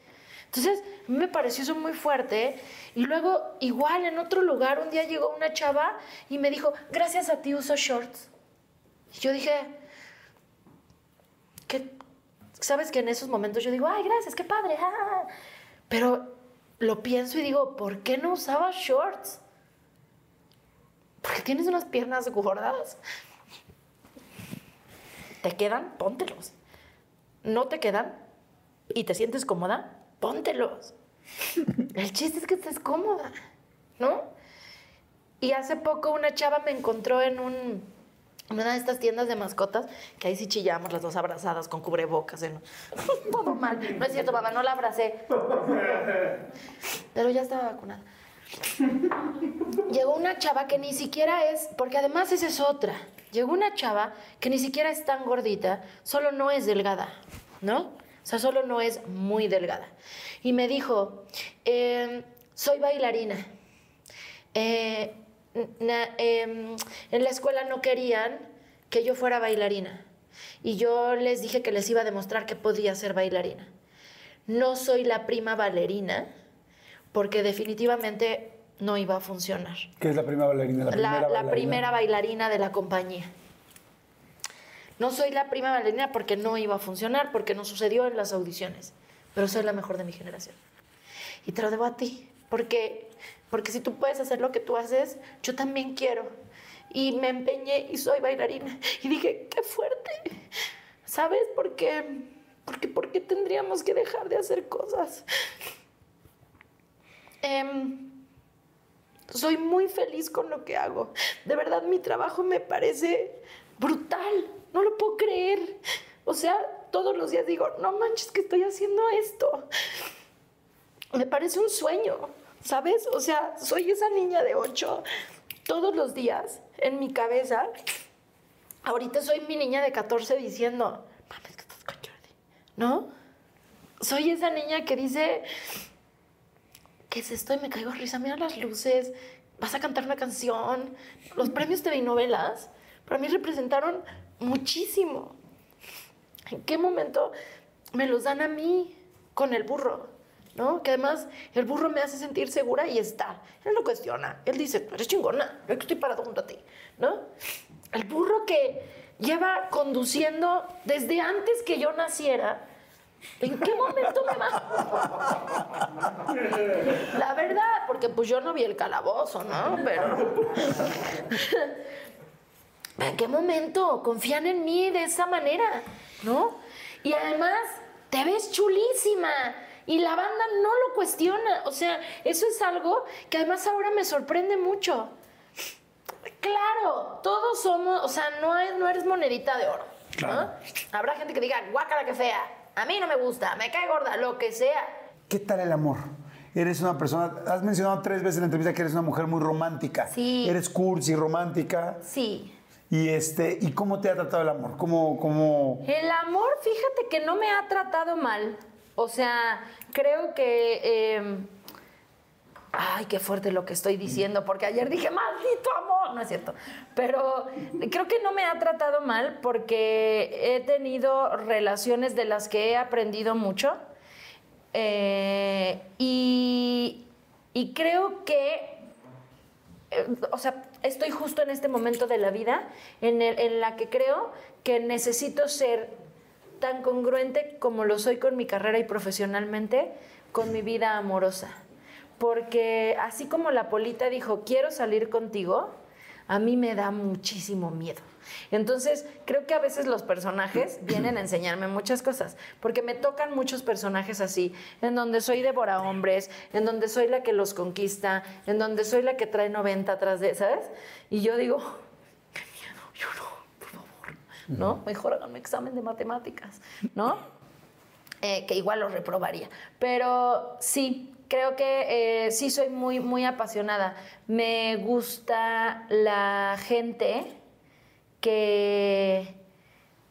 Entonces, a mí me pareció eso muy fuerte. Y luego, igual, en otro lugar, un día llegó una chava y me dijo, gracias a ti uso shorts. Y yo dije, ¿qué? ¿Sabes que en esos momentos yo digo, ay, gracias, qué padre? ah". Pero lo pienso y digo, ¿por qué no usaba shorts? Porque tienes unas piernas gordas. ¿Te quedan? Póntelos. ¿No te quedan? ¿Y te sientes cómoda? Póntelos. [LAUGHS] El chiste es que estés cómoda, ¿no? Y hace poco una chava me encontró en un, en una de estas tiendas de mascotas, que ahí sí chillamos las dos abrazadas con cubrebocas. ¿eh? [LAUGHS] Todo mal. No es cierto, mamá, no la abracé. Pero ya estaba vacunada. [LAUGHS] Llegó una chava que ni siquiera es, porque además esa es otra. Llegó una chava que ni siquiera es tan gordita, solo no es delgada, ¿no? O sea, solo no es muy delgada. Y me dijo, "Em, soy bailarina. Eh, em, en la escuela no querían que yo fuera bailarina. Y yo les dije que les iba a demostrar que podía ser bailarina. No soy la prima bailarina porque definitivamente no iba a funcionar. ¿Qué es la primera bailarina? La La, primera, la bailarina. primera bailarina de la compañía. No soy la prima bailarina porque no iba a funcionar, porque no sucedió en las audiciones, pero soy la mejor de mi generación. Y te lo debo a ti, porque, porque si tú puedes hacer lo que tú haces, yo también quiero. Y me empeñé y soy bailarina. Y dije, qué fuerte. ¿Sabes por qué? Porque, ¿por qué tendríamos que dejar de hacer cosas? Em, soy muy feliz con lo que hago. De verdad, mi trabajo me parece brutal. No lo puedo creer. O sea, todos los días digo, no manches que estoy haciendo esto. Me parece un sueño, ¿sabes? O sea, soy esa niña de ocho todos los días en mi cabeza. Ahorita soy mi niña de 14 diciendo, mames, que estás con Jordi, ¿no? Soy esa niña que dice, ¿qué es esto? Y me caigo de risa, mira las luces, vas a cantar una canción. Los premios TV y novelas para mí representaron muchísimo. ¿En qué momento me los dan a mí con el burro? ¿No? Que además el burro me hace sentir segura y está. Él no cuestiona. Él dice, "Tú eres chingona, yo estoy parado junto a ti, ¿no? El burro que lleva conduciendo desde antes que yo naciera. ¿En qué momento me va? La verdad, porque pues yo no vi el calabozo, ¿no? Pero. [LAUGHS] ¿En qué momento confían en mí de esa manera? ¿No? Y además, te ves chulísima. Y la banda no lo cuestiona. O sea, eso es algo que además ahora me sorprende mucho. Claro, todos somos, o sea, no, es- no eres monedita de oro. ¿no? Habrá gente que diga, guácala que fea. A mí no me gusta, me cae gorda, lo que sea. ¿Qué tal el amor? Eres una persona, has mencionado tres veces en la entrevista que eres una mujer muy romántica. Sí. Eres cursi, romántica. Sí. Y este, ¿y cómo te ha tratado el amor? ¿Cómo, cómo... El amor, fíjate que no me ha tratado mal. O sea, creo que... eh, Ay, qué fuerte lo que estoy diciendo, porque ayer dije, maldito amor, no es cierto. Pero creo que no me ha tratado mal porque he tenido relaciones de las que he aprendido mucho. Eh, y, creo que eh, o sea, estoy justo en este momento de la vida en la que creo que necesito ser tan congruente como lo soy con mi carrera y profesionalmente con mi vida amorosa. Porque así como la Polita dijo, quiero salir contigo, a mí me da muchísimo miedo. Entonces, creo que a veces los personajes [CLEARS THROAT] vienen a enseñarme muchas cosas, porque me tocan muchos personajes así, en donde soy devora hombres, en donde soy la que los conquista, en donde soy la que trae 90 atrás de, ¿sabes? Y yo digo, qué miedo, yo no, por favor, ¿no? Mejor háganme examen de matemáticas, ¿no? eh, que igual lo reprobaría. Pero sí, creo que eh, sí soy muy, muy apasionada. Me gusta la gente que,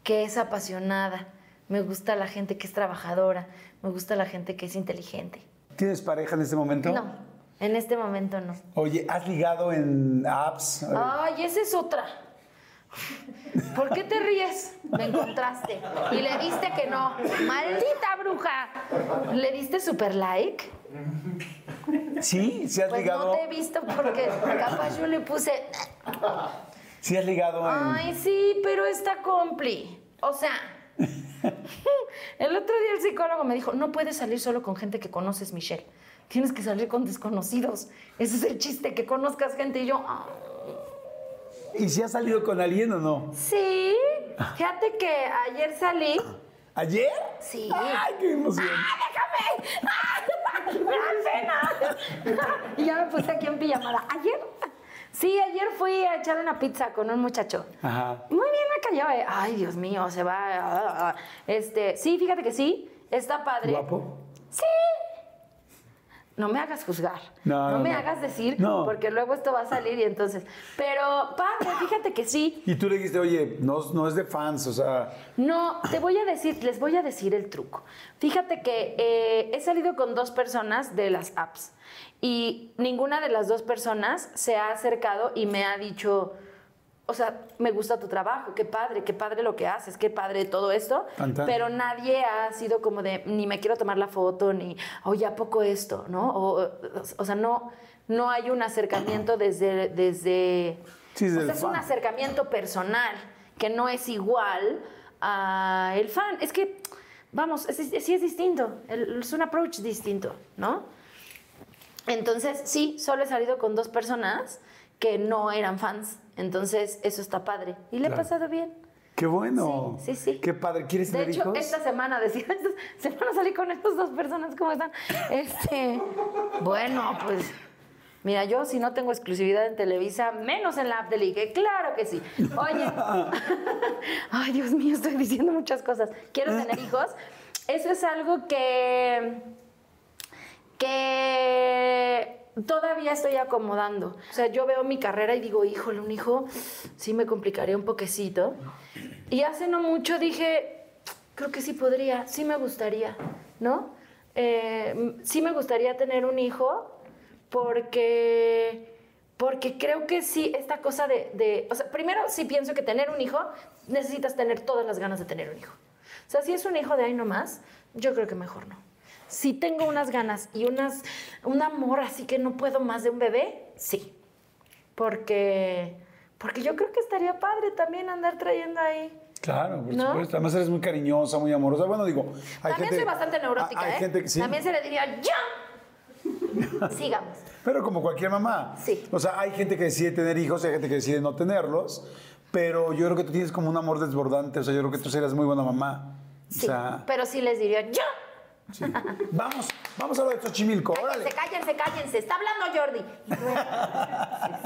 que es apasionada. Me gusta la gente que es trabajadora. Me gusta la gente que es inteligente. ¿Tienes pareja en este momento? No, en este momento no. Oye, ¿has ligado en apps? Ay, esa es otra. [LAUGHS] ¿Por qué te ríes? Me encontraste. Y le diste que no. ¡Maldita bruja! ¿Le diste super like? Sí, sí has Pues ligado. no te he visto porque capaz yo le puse. Sí has ligado en. Ay, sí, pero está compli. O sea, [LAUGHS] el otro día el psicólogo me dijo, no puedes salir solo con gente que conoces, Michelle. Tienes que salir con desconocidos. Ese es el chiste, que conozcas gente. Y yo, "Ah, ¿Y si has salido con alguien o no? sí. Fíjate que ayer salí. ¿Ayer? Sí. ¡Ay, qué emoción! ¡Déjame! ¡Me da pena! Y ya me puse aquí en pijamada. ¿Ayer? Sí, ayer fui a echar una pizza con un muchacho. Ajá. Muy bien me cayó. eh. Ay, Dios mío, se va. Este, sí, fíjate que sí. Está padre. ¿Guapo? Sí. No me hagas juzgar. No, no, me no. hagas decir, porque luego esto va a salir y entonces. Pero, padre, fíjate que sí. Y tú le dijiste, oye, no, no es de fans, o sea. No, te voy a decir, les voy a decir el truco. Fíjate que eh, he salido con dos personas de las apps y ninguna de las dos personas se ha acercado y me ha dicho, o sea, me gusta tu trabajo, qué padre, qué padre lo que haces, qué padre todo esto, Tan, tan. pero nadie ha sido como de, ni me quiero tomar la foto, ni, oye, ¿a poco esto? ¿No? O, o sea, no, no hay un acercamiento desde... desde Sí, o sea, es un acercamiento personal que no es igual a el fan. Es que, vamos, es- es- sí es distinto, el- es un approach distinto, ¿no? Entonces, sí, solo he salido con dos personas que no eran fans. Entonces, eso está padre. Y le he Claro. pasado bien. ¡Qué bueno! Sí, sí, sí. ¡Qué padre! ¿Quieres De hecho, hijos? esta semana, [LAUGHS] decía, esta semana salí con estas dos personas, ¿cómo están? Este, bueno, pues, mira, yo si no tengo exclusividad en Televisa, menos en la app de Ligue, claro que sí. Oye, [LAUGHS] [LAUGHS] ay, Dios mío, estoy diciendo muchas cosas. Quiero tener hijos. Eso es algo que, que todavía estoy acomodando. O sea, yo veo mi carrera y digo, híjole, un hijo sí me complicaría un poquecito. Y hace no mucho dije, creo que sí podría, sí me gustaría, ¿no? Eh, sí me gustaría tener un hijo porque, porque creo que sí, esta cosa de, de- o sea, primero sí pienso que tener un hijo, necesitas tener todas las ganas de tener un hijo. O sea, si es un hijo de ahí nomás, yo creo que mejor no. Si tengo unas ganas y unas, un amor así que no puedo más de un bebé, sí. Porque, porque yo creo que estaría padre también andar trayendo ahí. Claro, por ¿No? supuesto. Además eres muy cariñosa, muy amorosa. Bueno, digo, hay También gente... soy bastante neurótica, hay ¿eh? gente que sí. También se le diría, ¡ya! [LAUGHS] Sigamos. Pero como cualquier mamá. Sí. O sea, hay gente que decide tener hijos, hay gente que decide no tenerlos. Pero yo creo que tú tienes como un amor desbordante. O sea, yo creo que tú serías muy buena mamá. Sí, O sea, pero sí les diría, ¡ya! Sí. vamos, vamos a lo de Xochimilco, órale. Cállense, cállense, cállense. Está hablando Jordi.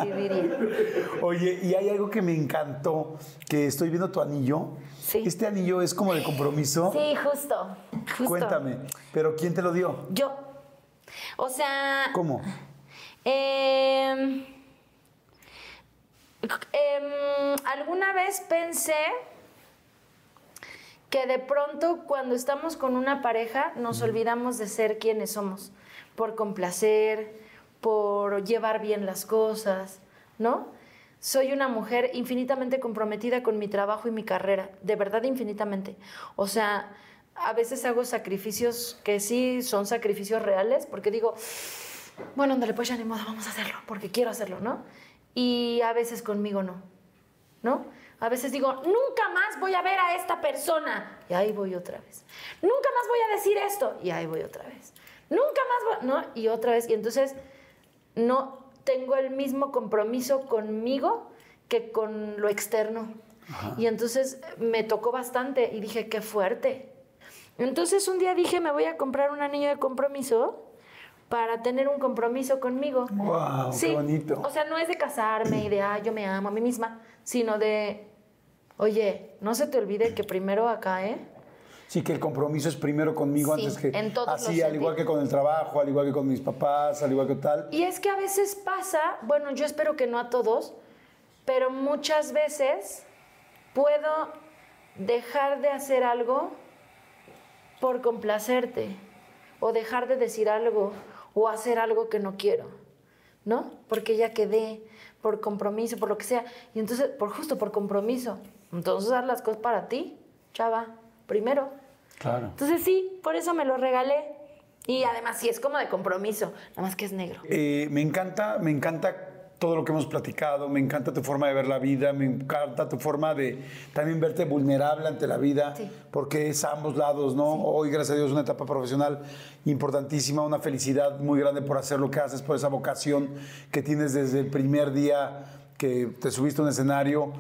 Sí. Oye, y hay algo que me encantó, que estoy viendo tu anillo. Sí. Este anillo es como de compromiso. Sí, justo. justo. Cuéntame, ¿pero quién te lo dio? Yo. O sea. ¿Cómo? em, alguna vez pensé que de pronto cuando estamos con una pareja nos olvidamos de ser quienes somos, por complacer, por llevar bien las cosas, ¿no? Soy una mujer infinitamente comprometida con mi trabajo y mi carrera, de verdad infinitamente. O sea, a veces hago sacrificios que sí son sacrificios reales, porque digo, bueno, ándale, pues ya ni modo, vamos a hacerlo, porque quiero hacerlo, ¿no? Y a veces conmigo no, ¿no? A veces digo, nunca más voy a ver a esta persona. Y ahí voy otra vez. Nunca más voy a decir esto. Y ahí voy otra vez. Nunca más voy, ¿no? Y otra vez. Y entonces no tengo el mismo compromiso conmigo que con lo externo. Y entonces me tocó bastante y dije, qué fuerte. Entonces un día dije, me voy a comprar un anillo de compromiso para tener un compromiso conmigo. Guau, qué bonito. O sea, no es de casarme y de, ah, yo me amo a mí misma, sino de, oye, no se te olvide que primero acá, ¿eh? Sí, que el compromiso es primero conmigo Sí, antes que en todos así, al igual que con el trabajo, al igual que con mis papás, al igual que tal. Y es que a veces pasa, bueno, yo espero que no a todos, pero muchas veces puedo dejar de hacer algo por complacerte o dejar de decir algo o hacer algo que no quiero, ¿no? Porque ya quedé, por compromiso, por lo que sea. Y entonces, por justo por compromiso. Entonces, haz las cosas para ti, chava, primero. Claro. Entonces, sí, por eso me lo regalé. Y además, sí, es como de compromiso, nada más que es negro. Eh, me encanta, me encanta todo lo que hemos platicado, me encanta tu forma de ver la vida, me encanta tu forma de también verte vulnerable ante la vida, Sí. porque es a ambos lados, ¿no? Hoy, gracias a Dios, una etapa profesional importantísima, una felicidad muy grande por hacer lo que haces, por esa vocación que tienes desde el primer día que te subiste a un escenario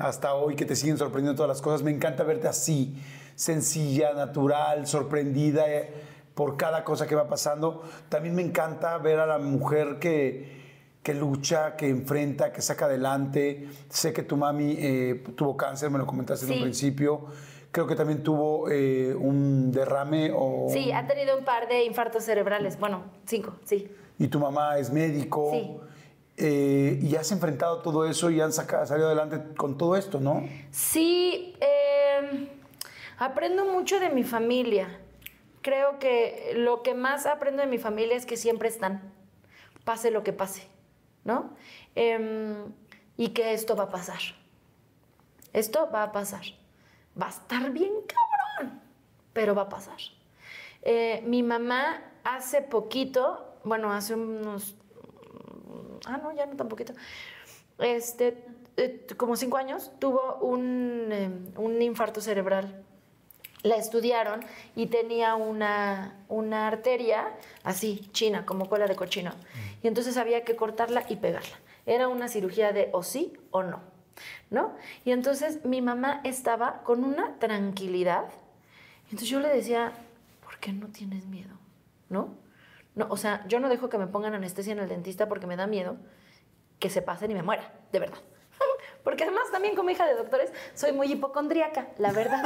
hasta hoy, que te siguen sorprendiendo todas las cosas. Me encanta verte así, sencilla, natural, sorprendida eh, por cada cosa que va pasando. También me encanta ver a la mujer que que lucha, que enfrenta, que saca adelante. Sé que tu mami eh, tuvo cáncer, me lo comentaste en un principio. Creo que también tuvo eh, un derrame o... Sí, ha tenido un par de infartos cerebrales. Bueno, cinco, sí. Y tu mamá es médico. Sí. Eh, y has enfrentado todo eso y han saca- salido adelante con todo esto, ¿no? Sí, eh, aprendo mucho de mi familia. Creo que lo que más aprendo de mi familia es que siempre están, pase lo que pase, ¿no? Em, y que esto va a pasar. Esto va a pasar. Va a estar bien cabrón, pero va a pasar. Eh, mi mamá hace poquito, bueno, hace unos ah, no, ya no tan poquito. Este, eh, como cinco años, tuvo un, eh, un infarto cerebral. La estudiaron y tenía una, una arteria así, china, como cola de cochino. Y entonces había que cortarla y pegarla. Era una cirugía de o sí o no, ¿no? Y entonces mi mamá estaba con una tranquilidad. Entonces yo le decía, ¿por qué no tienes miedo? ¿No? No, o sea, yo no dejo que me pongan anestesia en el dentista porque me da miedo que se pasen y me muera, de verdad. [LAUGHS] Porque además también como hija de doctores soy muy hipocondríaca, la verdad.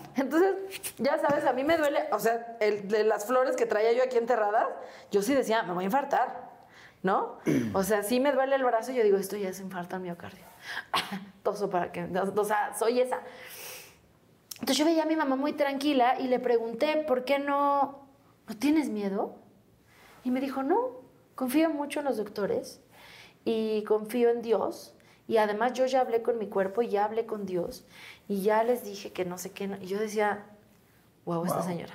[LAUGHS] Entonces, ya sabes, a mí me duele, o sea, el- de las flores que traía yo aquí enterradas, yo sí decía, me voy a infartar, ¿no? [CLEARS THROAT] O sea, sí me duele el brazo y yo digo, esto ya es infarto al miocardio. [LAUGHS] Toso para que, o sea, soy esa. Entonces yo veía a mi mamá muy tranquila y le pregunté, ¿por qué no, no tienes miedo? Y me dijo, no, confío mucho en los doctores y confío en Dios. Y además yo ya hablé con mi cuerpo y ya hablé con Dios y ya les dije que no sé qué. no". Y yo decía, wow, esta señora.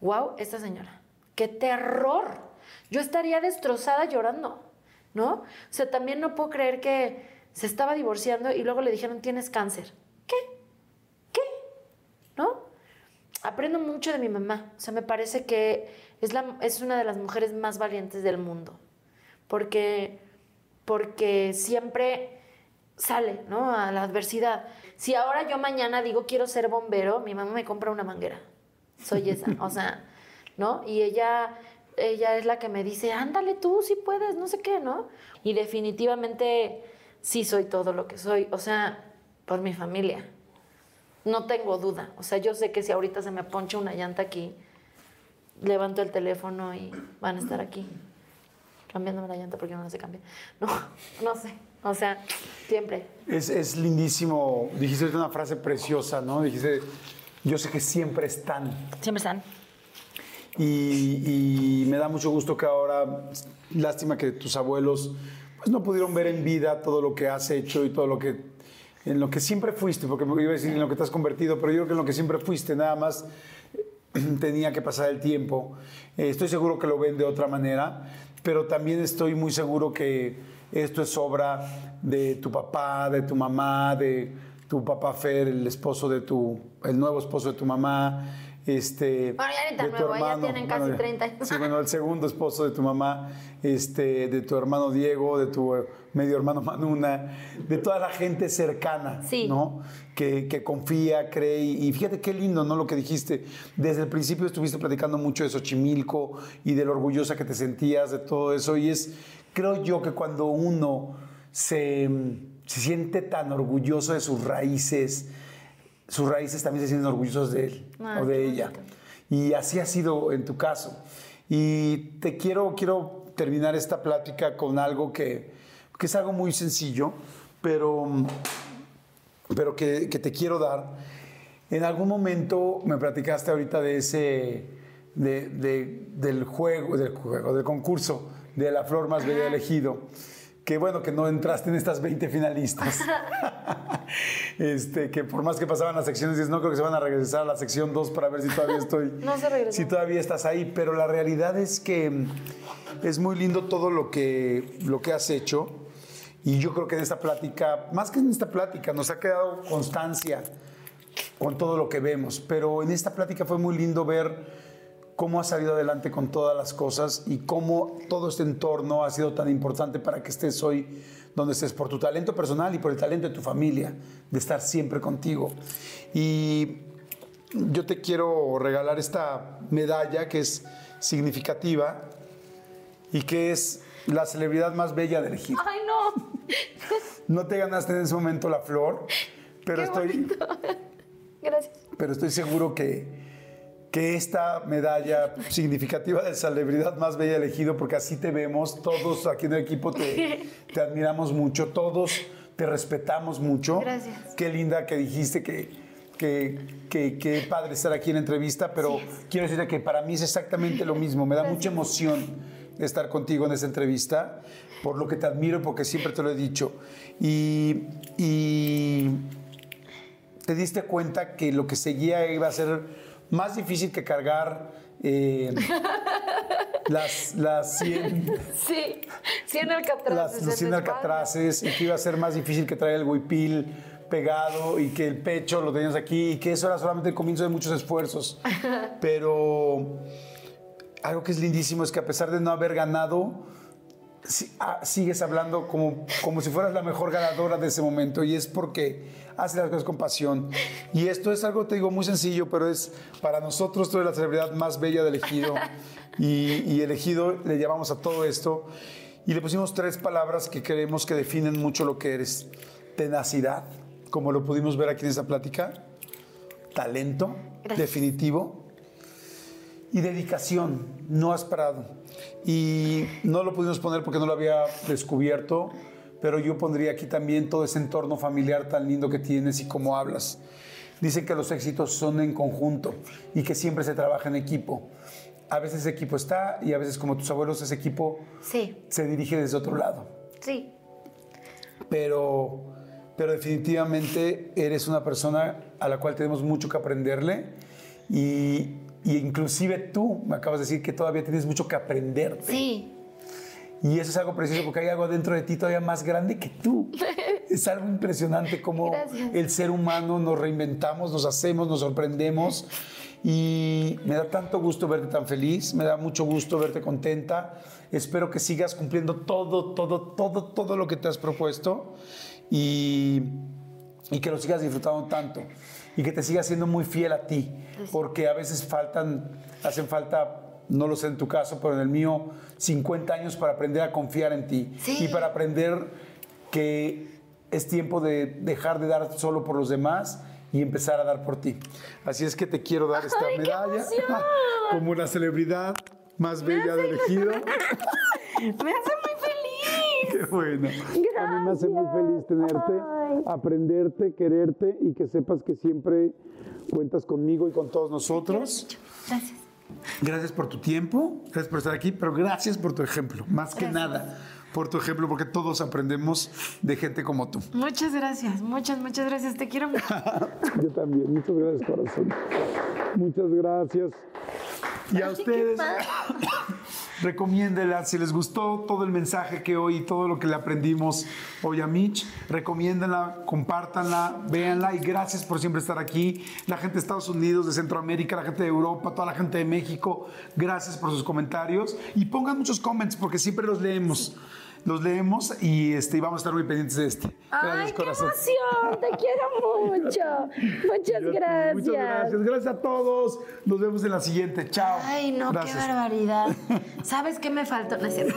Wow, esta señora. ¡Qué terror! Yo estaría destrozada llorando, ¿no? O sea, también no puedo creer que se estaba divorciando y luego le dijeron, tienes cáncer. ¿Qué? Aprendo mucho de mi mamá. O sea, me parece que es, la, es una de las mujeres más valientes del mundo. Porque, porque siempre sale, ¿no? A la adversidad. Si ahora yo mañana digo quiero ser bombero, mi mamá me compra una manguera. Soy esa. O sea, ¿no? Y ella, ella es la que me dice, ándale tú, si puedes, no sé qué, ¿no? Y definitivamente sí soy todo lo que soy. O sea, por mi familia. No tengo duda. O sea, yo sé que si ahorita se me poncha una llanta aquí, levanto el teléfono y van a estar aquí cambiándome la llanta porque no se cambia. [LAUGHS] No, no sé. O sea, siempre. Es, es lindísimo. Dijiste una frase preciosa, ¿no? Dijiste, yo sé que siempre están. Siempre están. Y, y me da mucho gusto que ahora, lástima que tus abuelos pues no pudieron ver en vida todo lo que has hecho y todo lo que, en lo que siempre fuiste, porque me iba a decir en lo que te convertido, pero yo creo que en lo que siempre fuiste, nada más [CLEARS THROAT] tenía que pasar el tiempo. Eh, estoy seguro que lo ven de otra manera, pero también estoy muy seguro que esto es obra de tu papá, de tu mamá, de tu papá Fer, el esposo de tu, el nuevo esposo de tu mamá. Este, Bueno, ya ni tan nuevo, ya tienen casi 30 años. Sí, bueno, el segundo esposo de tu mamá, este, de tu hermano Diego, de tu medio hermano Manuna, de toda la gente cercana, Sí. ¿no? Que, que confía, cree. Y fíjate qué lindo, ¿no? Lo que dijiste. Desde el principio estuviste platicando mucho de Xochimilco y de lo orgullosa que te sentías, de todo eso. Y es, creo yo que cuando uno se, se siente tan orgulloso de sus raíces, sus raíces también se sienten orgullosos de él Ah, o de qué ella. bonito. Y así ha sido en tu caso. Y te quiero, quiero terminar esta plática con algo que, que es algo muy sencillo, pero, pero que, que te quiero dar. En algún momento me platicaste ahorita de ese, de- de- del juego, del juego, del concurso de la flor más bella elegido, que bueno, que no entraste en estas 20 finalistas. [LAUGHS] este, que por más que pasaban las secciones, dices, no creo que se van a regresar a la sección 2 para ver si todavía estoy. [LAUGHS] No se regresó. Si todavía estás ahí, pero la realidad es que mm, es muy lindo todo lo que, lo que has hecho. Y yo creo que en esta plática, más que en esta plática, nos ha quedado constancia con todo lo que vemos. Pero en esta plática fue muy lindo ver cómo has salido adelante con todas las cosas y cómo todo este entorno ha sido tan importante para que estés hoy donde estés, por tu talento personal y por el talento de tu familia, de estar siempre contigo. Y yo te quiero regalar esta medalla que es significativa y que es la celebridad más bella del ejido. Ay, no. No te ganaste en ese momento la flor, [LAUGHS] pero Qué estoy. [LAUGHS] Gracias. pero estoy seguro que, que esta medalla significativa de celebridad más bella elegido, porque así te vemos, todos aquí en el equipo te, [LAUGHS] te admiramos mucho, todos te respetamos mucho. Gracias. Qué linda que dijiste que, que, que, que padre estar aquí en entrevista, pero quiero decirte que para mí es exactamente lo mismo, me da mucha emoción estar contigo en esta entrevista, por lo que te admiro y porque siempre te lo he dicho. Y, y te diste cuenta que lo que seguía iba a ser más difícil que cargar eh, [LAUGHS] las, las 100, Sí. 100 alcatraces. las, los en 100 tu alcatraces y que iba a ser más difícil que traer el huipil pegado y que el pecho lo tenías aquí y que eso era solamente el comienzo de muchos esfuerzos. [LAUGHS] Pero algo que es lindísimo es que a pesar de no haber ganado, ah, sigues hablando como, como si fueras la mejor ganadora de ese momento y es porque haces las cosas con pasión. Y esto es algo, te digo, muy sencillo, pero es para nosotros tú eres la celebridad más bella del ejido [LAUGHS] y, y elegido le llamamos a todo esto y le pusimos tres palabras que creemos que definen mucho lo que eres. Tenacidad, como lo pudimos ver aquí en esta plática, talento, Gracias. definitivo, y dedicación, no has parado. Y no lo pudimos poner porque no lo había descubierto, pero yo pondría aquí también todo ese entorno familiar tan lindo que tienes y cómo hablas. Dicen que los éxitos son en conjunto y que siempre se trabaja en equipo. A veces ese equipo está y a veces como tus abuelos ese equipo Sí, se dirige desde otro lado. sí. Pero, pero definitivamente eres una persona a la cual tenemos mucho que aprenderle y, y inclusive tú me acabas de decir que todavía tienes mucho que aprender. Sí. Y eso es algo precioso porque hay algo dentro de ti todavía más grande que tú. [LAUGHS] Es algo impresionante como Gracias. el ser humano nos reinventamos, nos hacemos, nos sorprendemos. Y me da tanto gusto verte tan feliz, me da mucho gusto verte contenta. Espero que sigas cumpliendo todo, todo, todo, todo lo que te has propuesto y, y que lo sigas disfrutando tanto y que te sigas siendo muy fiel a ti, porque a veces faltan, hacen falta no lo sé en tu caso, pero en el mío, 50 años para aprender a confiar en ti Sí. y para aprender que es tiempo de dejar de dar solo por los demás y empezar a dar por ti. Así es que te quiero dar esta ¡Ay, medalla [LAUGHS] como la celebridad más bella del ejido. [LAUGHS] Me hace muy feliz. Qué bueno. A mí me hace muy feliz tenerte, aprenderte, quererte y que sepas que siempre cuentas conmigo y con todos nosotros. Gracias. Gracias por tu tiempo, gracias por estar aquí, pero gracias por tu ejemplo, más que nada por tu ejemplo, porque todos aprendemos de gente como tú. Muchas gracias, muchas, muchas gracias. Te quiero mucho. [LAUGHS] Yo también, muchas gracias, corazón. Muchas gracias. Y a ustedes, recomiéndenla. Si les gustó todo el mensaje que hoy, todo lo que le aprendimos hoy a Mitch, recomiéndenla, compártanla, véanla y gracias por siempre estar aquí. La gente de Estados Unidos, de Centroamérica, la gente de Europa, toda la gente de México, gracias por sus comentarios y pongan muchos comments porque siempre los leemos. Los leemos y, este, vamos a estar muy pendientes de este. Ay, qué emoción. Te quiero mucho. [LAUGHS] Muchas gracias. Muchas gracias. Gracias a todos. Nos vemos en la siguiente. Chao. Ay, no, Gracias. qué barbaridad. [LAUGHS] ¿Sabes qué me faltó? No es cierto.